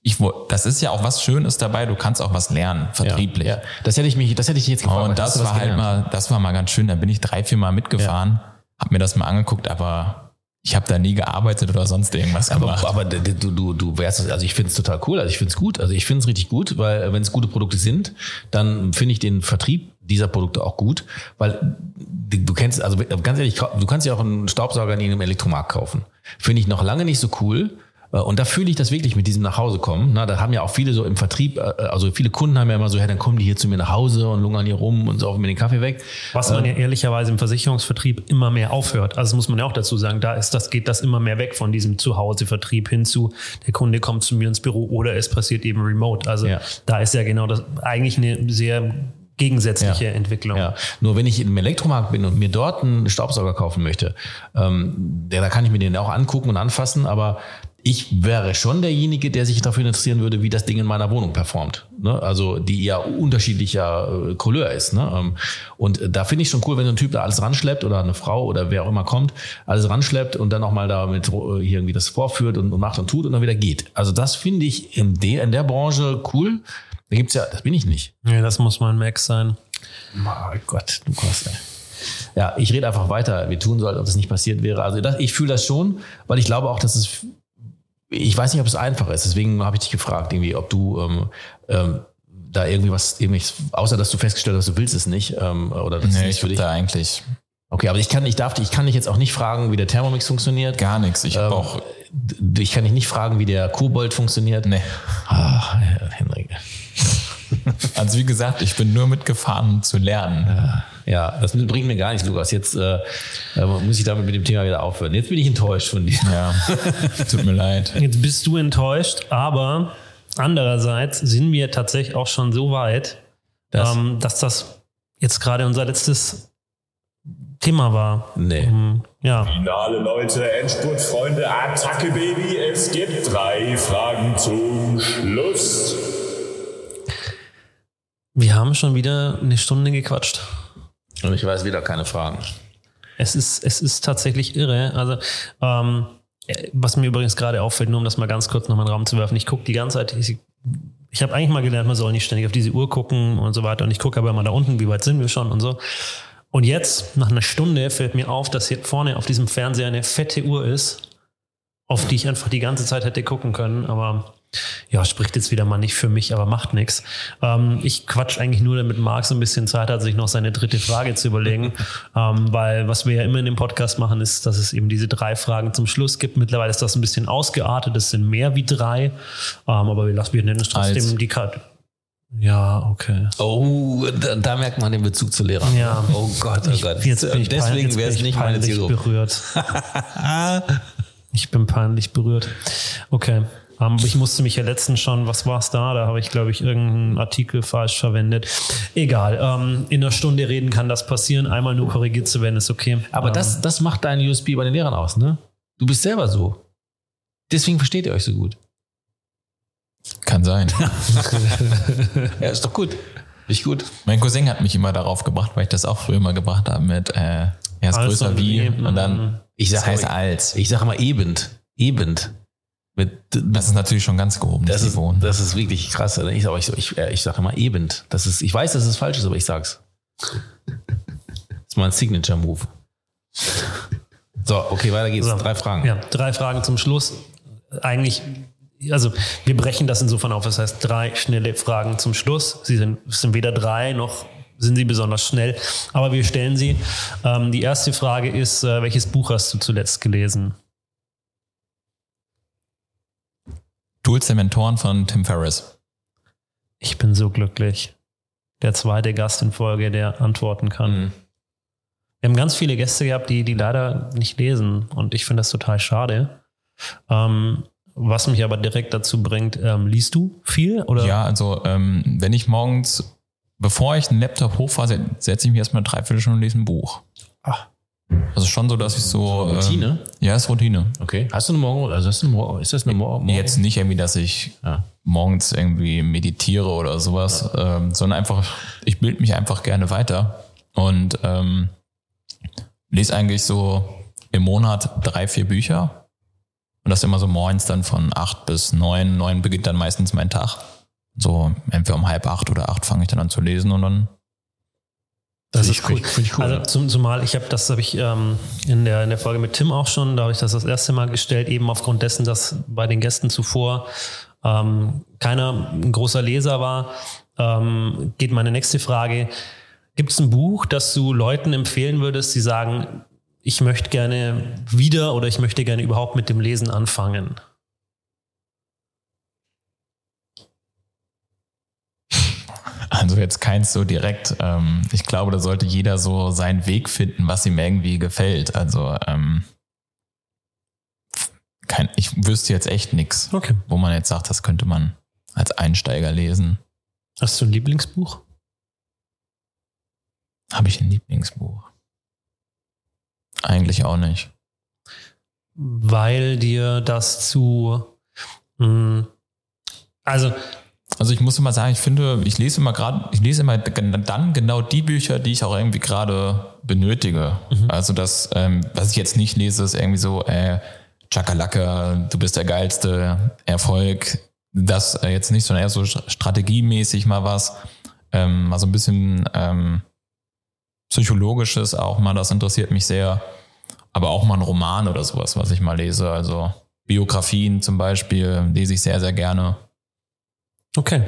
ich, das ist ja auch was Schönes dabei, du kannst auch was lernen, vertrieblich. Ja, ja. Das hätte ich mich, das hätte ich jetzt gefragt. Und das war halt mal, das war mal ganz schön. Da bin ich drei, vier Mal mitgefahren, ja. habe mir das mal angeguckt, aber ich habe da nie gearbeitet oder sonst irgendwas gemacht. Aber, aber du, du, du wärst, also ich finde es total cool, also ich finde es gut, also ich finde es richtig gut, weil wenn es gute Produkte sind, dann finde ich den Vertrieb dieser Produkte auch gut, weil du kennst, also ganz ehrlich, du kannst ja auch einen Staubsauger in einem Elektromarkt kaufen. Finde ich noch lange nicht so cool, äh, und da fühle ich das wirklich mit diesem nach Hause kommen. Na, da haben ja auch viele so im Vertrieb, äh, also viele Kunden haben ja immer so, ja, dann kommen die hier zu mir nach Hause und lungern hier rum und saufen mir den Kaffee weg. Was man ja ehrlicherweise im Versicherungsvertrieb immer mehr aufhört. Also das muss man ja auch dazu sagen, da ist das, geht das immer mehr weg von diesem Zuhause-Vertrieb hin zu, der Kunde kommt zu mir ins Büro oder es passiert eben remote. Also ja. da ist ja genau das eigentlich eine sehr gegensätzliche ja. Entwicklung. Ja. Nur wenn ich im Elektromarkt bin und mir dort einen Staubsauger kaufen möchte, ähm, der, da kann ich mir den auch angucken und anfassen, aber ich wäre schon derjenige, der sich dafür interessieren würde, wie das Ding in meiner Wohnung performt. Ne? Also die ja unterschiedlicher äh, Couleur ist. Ne? Ähm, und da finde ich schon cool, wenn so ein Typ da alles ranschleppt oder eine Frau oder wer auch immer kommt, alles ranschleppt und dann auch mal damit äh, irgendwie das vorführt und, und macht und tut und dann wieder geht. Also das finde ich in der, in der Branche cool. Da gibt's ja, das bin ich nicht. Nee, das muss mal ein Max sein. Mein Gott, du Kost, ey. Ja, ich rede einfach weiter. Wir tun so, als ob das nicht passiert wäre. Also das, ich fühle das schon, weil ich glaube auch, dass es ich weiß nicht, ob es einfach ist. Deswegen habe ich dich gefragt, irgendwie, ob du ähm, ähm, da irgendwie was, irgendwie, außer dass du festgestellt hast, du willst es nicht, ähm, oder das nee, ist nicht für dich. da eigentlich. Okay, aber ich kann, ich darf, ich kann dich jetzt auch nicht fragen, wie der Thermomix funktioniert. Gar nichts. Ich ähm, auch. Ich kann dich nicht fragen, wie der Kobold funktioniert. Nee. Ach, Henrik. <laughs> Also wie gesagt, ich bin nur mitgefahren, um zu lernen. Ja. Ja, das bringt mir gar nichts, Lukas. Jetzt äh, äh, muss ich damit mit dem Thema wieder aufhören. Jetzt bin ich enttäuscht von dir. Ja, tut mir leid. <laughs> Jetzt bist du enttäuscht, aber andererseits sind wir tatsächlich auch schon so weit, das? Ähm, dass das jetzt gerade unser letztes Thema war. Nee. Ähm, ja. Finale Leute, Endspurtfreunde, Attacke Baby. Es gibt drei Fragen zum Schluss. Wir haben schon wieder eine Stunde gequatscht. Und ich weiß wieder keine Fragen. Es ist, es ist tatsächlich irre. Also, ähm, was mir übrigens gerade auffällt, nur um das mal ganz kurz noch mal in den Raum zu werfen, ich gucke die ganze Zeit, ich, ich habe eigentlich mal gelernt, man soll nicht ständig auf diese Uhr gucken und so weiter. Und ich gucke aber immer da unten, wie weit sind wir schon und so. Und jetzt, nach einer Stunde, fällt mir auf, dass hier vorne auf diesem Fernseher eine fette Uhr ist, auf die ich einfach die ganze Zeit hätte gucken können. Aber ja, spricht jetzt wieder mal nicht für mich, aber macht nichts. Ähm, ich quatsch eigentlich nur, damit Marc so ein bisschen Zeit hat, sich noch seine dritte Frage zu überlegen. <laughs> ähm, weil was wir ja immer in dem Podcast machen, ist, dass es eben diese drei Fragen zum Schluss gibt. Mittlerweile ist das ein bisschen ausgeartet, es sind mehr wie drei. Ähm, aber wir, lassen, wir nennen es trotzdem Als- die Karte. Ja, okay. Oh, da, da merkt man den Bezug zu Lehrern. Ja. Oh Gott, oh Ich, Gott. jetzt bin ich Deswegen wäre es nicht meine peinlich Zielgruppe. berührt. <laughs> ich bin peinlich berührt. Okay. Ähm, ich musste mich ja letztens schon, was war es da? Da habe ich, glaube ich, irgendeinen Artikel falsch verwendet. Egal. Ähm, in einer Stunde reden kann das passieren. Einmal nur korrigiert zu werden, ist okay. Aber ähm, das, das macht deinen USB bei den Lehrern aus, ne? Du bist selber so. Deswegen versteht ihr euch so gut. Kann sein. <laughs> <laughs> Ja, ist doch gut. Nicht gut. mein Cousin hat mich immer darauf gebracht, weil ich das auch früher mal gebracht habe mit äh, erst größer wie eben, und dann Ich das sage heißt als. ich sage mal ebend. Ebend. Mit, Das ist natürlich schon ganz gehoben, das, ist, Niveau. das ist wirklich krass. Ich sage ich, ich, ich sag immer ebend. Das ist, ich weiß, dass es falsch ist, aber ich sag's. Das ist mein Signature-Move. So, okay, weiter geht's. So. Drei Fragen. Ja, drei Fragen zum Schluss. Eigentlich, also wir brechen das insofern auf. Das heißt, drei schnelle Fragen zum Schluss. Sie sind, es sind weder drei noch sind sie besonders schnell, aber wir stellen sie. Ähm, die erste Frage ist, äh, welches Buch hast du zuletzt gelesen? Tools der Mentoren von Tim Ferriss. Ich bin so glücklich. Der zweite Gast in Folge, der antworten kann. Mhm. Wir haben ganz viele Gäste gehabt, die, die leider nicht lesen. Und ich finde das total schade. Ähm, was mich aber direkt dazu bringt, ähm, liest du viel? Oder? Ja, also ähm, wenn ich morgens, bevor ich den Laptop hochfahre, se- setze ich mich erstmal eine Dreiviertelstunde und lese ein Buch. Ach. Also schon so, dass ich so. Routine? Ähm, ja, ist Routine. Okay. Hast du eine Morgen, also hast du eine ist das eine Morgen? Nee, jetzt nicht irgendwie, dass ich Ja. morgens irgendwie meditiere oder sowas, ähm, sondern einfach, ich bilde mich einfach gerne weiter und ähm, lese eigentlich so im Monat drei, vier Bücher. Und das immer so morgens dann von acht bis neun. Neun beginnt dann meistens mein Tag. So entweder um halb acht oder acht fange ich dann an zu lesen und dann Das ist cool. cool, also zum, zumal ich habe das habe ich ähm, in der in der Folge mit Tim auch schon, da habe ich das das erste Mal gestellt, eben aufgrund dessen, dass bei den Gästen zuvor ähm, keiner ein großer Leser war. Ähm, geht meine nächste Frage: Gibt es ein Buch, das du Leuten empfehlen würdest, die sagen, ich möchte gerne wieder oder ich möchte gerne überhaupt mit dem Lesen anfangen? Also jetzt keins so direkt. Ähm, ich glaube, da sollte jeder so seinen Weg finden, was ihm irgendwie gefällt. Also ähm, kein, ich wüsste jetzt echt nichts, Okay. wo man jetzt sagt, das könnte man als Einsteiger lesen. Hast du ein Lieblingsbuch? Habe ich ein Lieblingsbuch? Eigentlich auch nicht. Weil dir das zu mh, also Also ich muss immer sagen, ich finde, ich lese immer gerade, ich lese immer dann genau die Bücher, die ich auch irgendwie gerade benötige. Also das, ähm, was ich jetzt nicht lese, ist irgendwie so, äh, Chakalaka, du bist der geilste Erfolg. Das äh, jetzt nicht, sondern eher so strategiemäßig mal was. Ähm, mal so ein bisschen ähm, psychologisches auch mal, das interessiert mich sehr. Aber auch mal ein Roman oder sowas, was ich mal lese. Also Biografien zum Beispiel lese ich sehr, sehr gerne. Okay.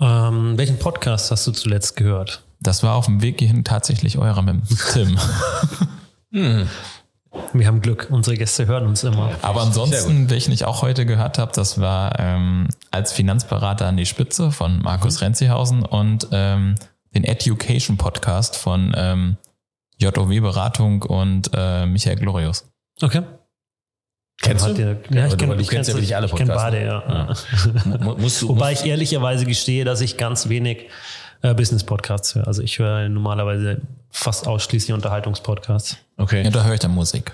Ähm, welchen Podcast hast du zuletzt gehört? Das war auf dem Weg hierhin tatsächlich eurer mit Tim. <laughs> Hm. Wir haben Glück, unsere Gäste hören uns immer. Aber ansonsten, welchen ich auch heute gehört habe, das war ähm, als Finanzberater an die Spitze von Markus Renzihausen und ähm, den Education Podcast von ähm, JOW Beratung und äh, Michael Glorius. Okay. Kennst Hat du? ihr- Ja, ich Aber du- kenne du kennst ja wirklich alle Ich kenne Podcasts, beide, ja. <laughs> Mu- Musst du, Wobei musst, ich ehrlicherweise gestehe, dass ich ganz wenig äh, Business-Podcasts höre. Also ich höre normalerweise fast ausschließlich Unterhaltungspodcasts. Okay. Ja, da höre ich dann Musik.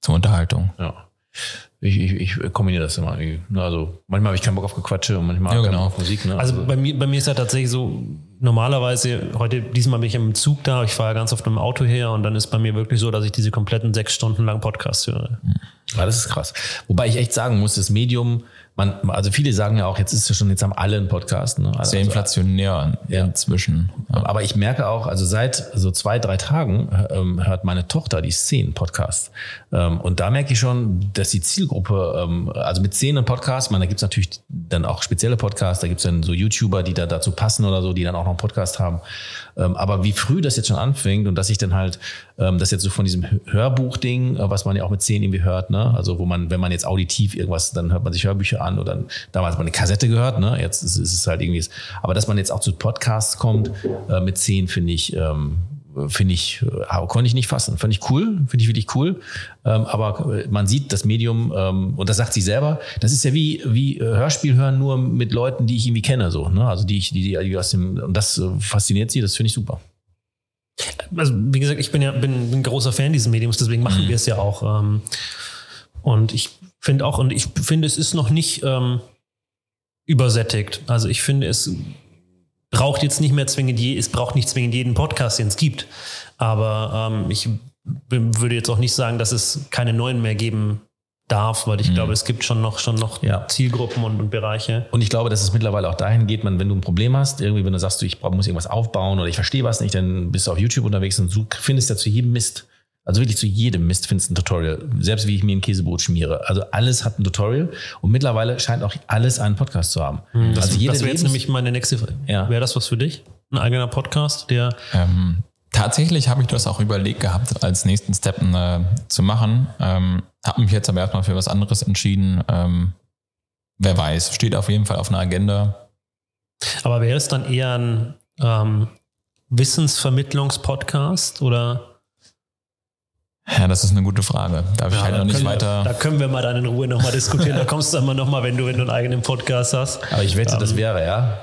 Zur Unterhaltung. Ja. Ich, ich, ich kombiniere das immer. Also manchmal habe ich keinen Bock auf Gequatsche und manchmal Ja, genau. Auf Musik. Ne? Also bei mir, bei mir ist ja tatsächlich so, normalerweise, heute, diesmal bin ich im Zug da, ich fahre ganz oft im Auto her und dann ist bei mir wirklich so, dass ich diese kompletten sechs Stunden lang Podcasts höre. Ja, das ist krass. Wobei ich echt sagen muss, das Medium, man, also viele sagen ja auch, jetzt ist ja schon, jetzt haben alle einen Podcast. Ne? Also, Sehr inflationär Ja. inzwischen. Ja. Aber ich merke auch, also seit so zwei, drei Tagen ähm, hört meine Tochter die Szenen-Podcast. Ähm, und da merke ich schon, dass die Zielgruppe, ähm, also mit Szenen-Podcast, man, da gibt's natürlich dann auch spezielle Podcasts, da gibt's dann so YouTuber, die da dazu passen oder so, die dann auch noch einen Podcast haben. Ähm, aber wie früh das jetzt schon anfängt und dass ich dann halt, ähm, das jetzt so von diesem Hörbuch-Ding, äh, was man ja auch mit Szenen irgendwie hört, ne? Also wo man, wenn man jetzt auditiv irgendwas, dann hört man sich Hörbücher an oder dann, damals hat man eine Kassette gehört, ne? Jetzt ist, ist es halt irgendwie, aber dass man jetzt auch zu Podcasts kommt äh, mit Szenen, finde ich, ähm, finde ich, äh, konnte ich nicht fassen. Fand ich cool, finde ich wirklich cool. Ähm, aber man sieht das Medium, ähm, und das sagt sie selber, das ist ja wie, wie äh, Hörspiel hören, nur mit Leuten, die ich irgendwie kenne, so, ne? Also die ich, die, die, aus dem, und das äh, fasziniert sie, das finde ich super. Also wie gesagt, ich bin ja bin, bin ein großer Fan dieses Mediums, deswegen machen wir es ja auch. Ähm, und ich finde auch, und ich finde, es ist noch nicht ähm, übersättigt. Also ich finde, es braucht jetzt nicht mehr zwingend, je, es braucht nicht zwingend jeden Podcast, den es gibt. Aber ähm, ich würde jetzt auch nicht sagen, dass es keine neuen mehr geben darf, weil ich glaube, es gibt schon noch, schon noch Ja. Zielgruppen und, und Bereiche. Und ich glaube, dass es mittlerweile auch dahin geht, man, wenn du ein Problem hast, irgendwie, wenn du sagst, du, ich muss irgendwas aufbauen oder ich verstehe was nicht, dann bist du auf YouTube unterwegs und du findest ja zu jedem Mist, also wirklich zu jedem Mist findest du ein Tutorial. Selbst wie ich mir ein Käsebrot schmiere. Also alles hat ein Tutorial und mittlerweile scheint auch alles einen Podcast zu haben. Das, also jede das wäre jetzt nämlich meine nächste Frage. Ja. Wäre das was für dich? Ein eigener Podcast, der Ähm, tatsächlich habe ich das auch überlegt gehabt, als nächsten Step äh, zu machen. Ähm, habe mich jetzt aber erstmal für was anderes entschieden. Ähm, wer weiß, steht auf jeden Fall auf einer Agenda. Aber wäre es dann eher ein ähm, Wissensvermittlungspodcast oder? Ja, das ist eine gute Frage. Darf ich halt noch nicht weiter. Wir, da können wir mal dann in Ruhe nochmal diskutieren. da kommst du dann mal nochmal, wenn du, wenn du einen eigenen Podcast hast. Aber ich wette, das Ähm. wäre, ja.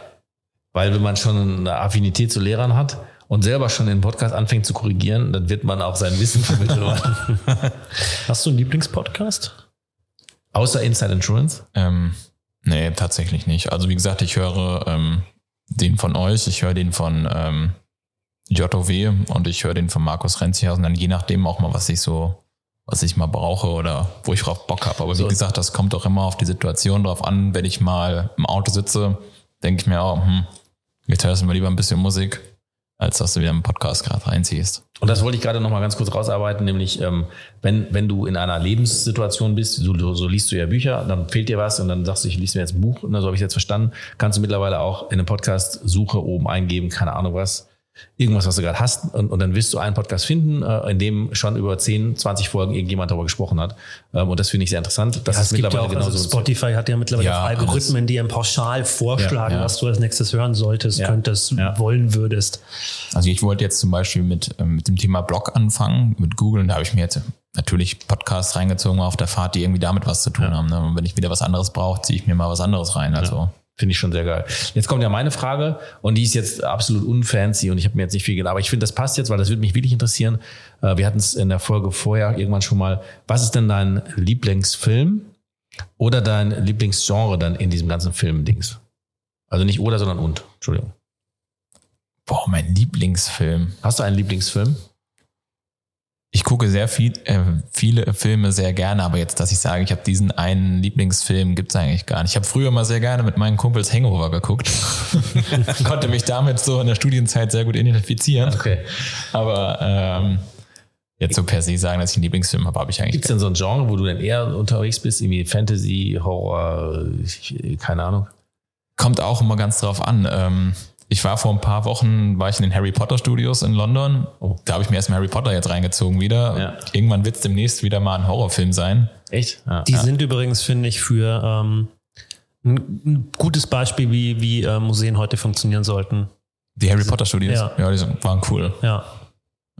Weil wenn man schon eine Affinität zu Lehrern hat und selber schon den Podcast anfängt zu korrigieren, dann wird man auch sein Wissen <laughs> vermitteln. Hast du einen Lieblingspodcast? Außer Inside Insurance. Ähm, nee, tatsächlich nicht. Also wie gesagt, ich höre ähm, den von euch, ich höre den von ähm, JOW und ich höre den von Markus Renzihausen, dann je nachdem auch mal, was ich so, was ich mal brauche oder wo ich drauf Bock habe. Aber So. wie gesagt, das kommt auch immer auf die Situation drauf an. Wenn ich mal im Auto sitze, denke ich mir auch, hm, jetzt hörst du mal lieber ein bisschen Musik, als dass du wieder einen Podcast gerade reinziehst. Und das wollte ich gerade noch mal ganz kurz rausarbeiten, nämlich ähm, wenn, wenn du in einer Lebenssituation bist, so, so liest du ja Bücher, dann fehlt dir was und dann sagst du, ich lese mir jetzt ein Buch, und so habe ich jetzt verstanden, kannst du mittlerweile auch in eine Podcast-Suche oben eingeben, keine Ahnung was, irgendwas, was du gerade hast und, und dann wirst du einen Podcast finden, äh, in dem schon über 10, 20 Folgen irgendjemand darüber gesprochen hat ähm, und das finde ich sehr interessant. Das Ja, es gibt ja auch, also Spotify hat ja mittlerweile Ja, Algorithmen, die einem pauschal vorschlagen, Ja, ja. was du als nächstes hören solltest, Ja. könntest, Ja. wollen würdest. Also ich wollte jetzt zum Beispiel mit, ähm, mit dem Thema Blog anfangen, mit Google, und da habe ich mir jetzt natürlich Podcasts reingezogen auf der Fahrt, die irgendwie damit was zu tun haben. Ne? Und wenn ich wieder was anderes brauche, ziehe ich mir mal was anderes rein. Also Finde ich schon sehr geil. Jetzt kommt ja meine Frage und die ist jetzt absolut unfancy und ich habe mir jetzt nicht viel gedacht, aber ich finde, das passt jetzt, weil das würde mich wirklich interessieren. Äh, Wir hatten es in der Folge vorher irgendwann schon mal. Was ist denn dein Lieblingsfilm oder dein Lieblingsgenre dann in diesem ganzen Film-Dings? Also nicht oder, sondern und. Entschuldigung. boah, mein Lieblingsfilm. Hast du einen Lieblingsfilm? Ich gucke sehr viel, äh, viele Filme sehr gerne, aber jetzt, dass ich sage, ich habe diesen einen Lieblingsfilm, gibt's eigentlich gar nicht. Ich habe früher mal sehr gerne mit meinen Kumpels Hangover geguckt. <laughs> Konnte mich damit so in der Studienzeit sehr gut identifizieren. Okay. Aber ähm, jetzt so per se sagen, dass ich einen Lieblingsfilm habe, habe ich eigentlich Gibt es denn so ein Genre, wo du dann eher unterwegs bist? Irgendwie Fantasy, Horror, keine Ahnung. Kommt auch immer ganz drauf an. Ähm, ich war vor ein paar Wochen, war ich in den Harry Potter Studios in London. Oh. Da habe ich mir erstmal Harry Potter jetzt reingezogen wieder. Ja. Irgendwann wird es demnächst wieder mal ein Horrorfilm sein. Echt? Ja. Die sind übrigens, finde ich, für ähm, ein, gutes Beispiel, wie, wie äh, Museen heute funktionieren sollten. Die Harry Potter Studios. Ja. Ja, die sind, waren cool. Ja,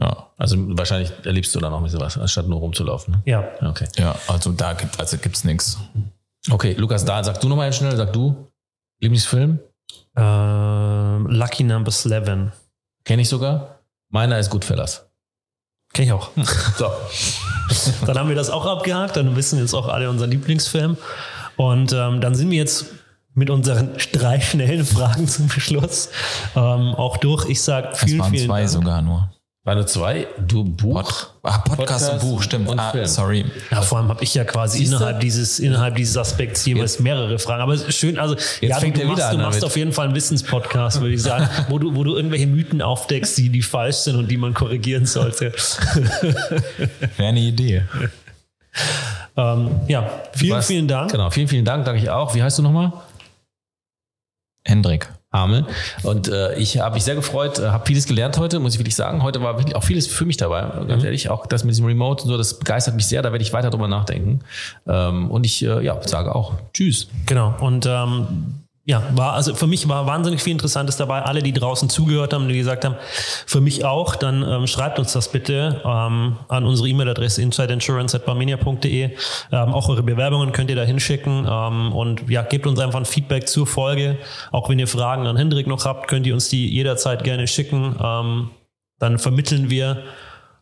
Ja. Also wahrscheinlich erlebst du dann auch ein bisschen was, anstatt nur rumzulaufen. Ne? ja. Okay. Ja, also da gibt also gibt's nichts. Okay, Lukas, da sag du nochmal schnell, sag du. Lieblingsfilm? Ähm, Lucky Number 11. Kenne ich sogar. Meiner ist Goodfellas. Kenn ich auch. So. <laughs> Dann haben wir das auch abgehakt, dann wissen jetzt auch alle unseren Lieblingsfilm. Und ähm, dann sind wir jetzt mit unseren drei schnellen Fragen zum Schluss ähm, auch durch. Ich sage Es vielen, waren vielen zwei Dank. sogar nur. War nur zwei? Du Buch? Pod ah, Podcast, Podcast und Buch, stimmt. und Ah, Film. sorry. Ja, vor allem habe ich ja quasi du? innerhalb dieses, innerhalb dieses Aspekts jeweils mehrere Fragen. Aber es ist schön, also ja, du, fängt du wieder machst, an du machst damit. auf jeden Fall einen Wissenspodcast, würde ich sagen, wo du, wo du irgendwelche Mythen aufdeckst, die, die falsch sind und die man korrigieren sollte. <laughs> Wäre eine Idee. ähm, ja, vielen, Was? vielen Dank. Genau, vielen, vielen Dank, danke ich auch. Wie heißt du nochmal? Hendrik. Hamel. Und äh, ich habe mich sehr gefreut, äh, habe vieles gelernt heute, muss ich wirklich sagen. Heute war wirklich auch vieles für mich dabei, ganz ehrlich. Auch das mit diesem Remote und so, das begeistert mich sehr. Da werde ich weiter drüber nachdenken. Ähm, und ich äh, ja, sage auch Tschüss. Genau. Und ähm, ja, war, also für mich war wahnsinnig viel Interessantes dabei. Alle, die draußen zugehört haben, die gesagt haben, für mich auch, dann ähm, schreibt uns das bitte ähm, an unsere E-Mail-Adresse insideinsurance.barmenia.de. Ähm, auch eure Bewerbungen könnt ihr da hinschicken ähm, und ja, gebt uns einfach ein Feedback zur Folge. Auch wenn ihr Fragen an Hendrik noch habt, könnt ihr uns die jederzeit gerne schicken. Ähm, dann vermitteln wir.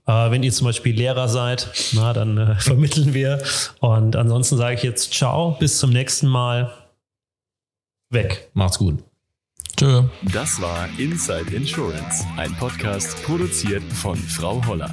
Äh, wenn ihr zum Beispiel Lehrer seid, na, dann äh, <laughs> vermitteln wir. Und ansonsten sage ich jetzt ciao, bis zum nächsten Mal. Weg. Macht's gut. Tschö. Das war Inside Insurance, ein Podcast produziert von Frau Holler.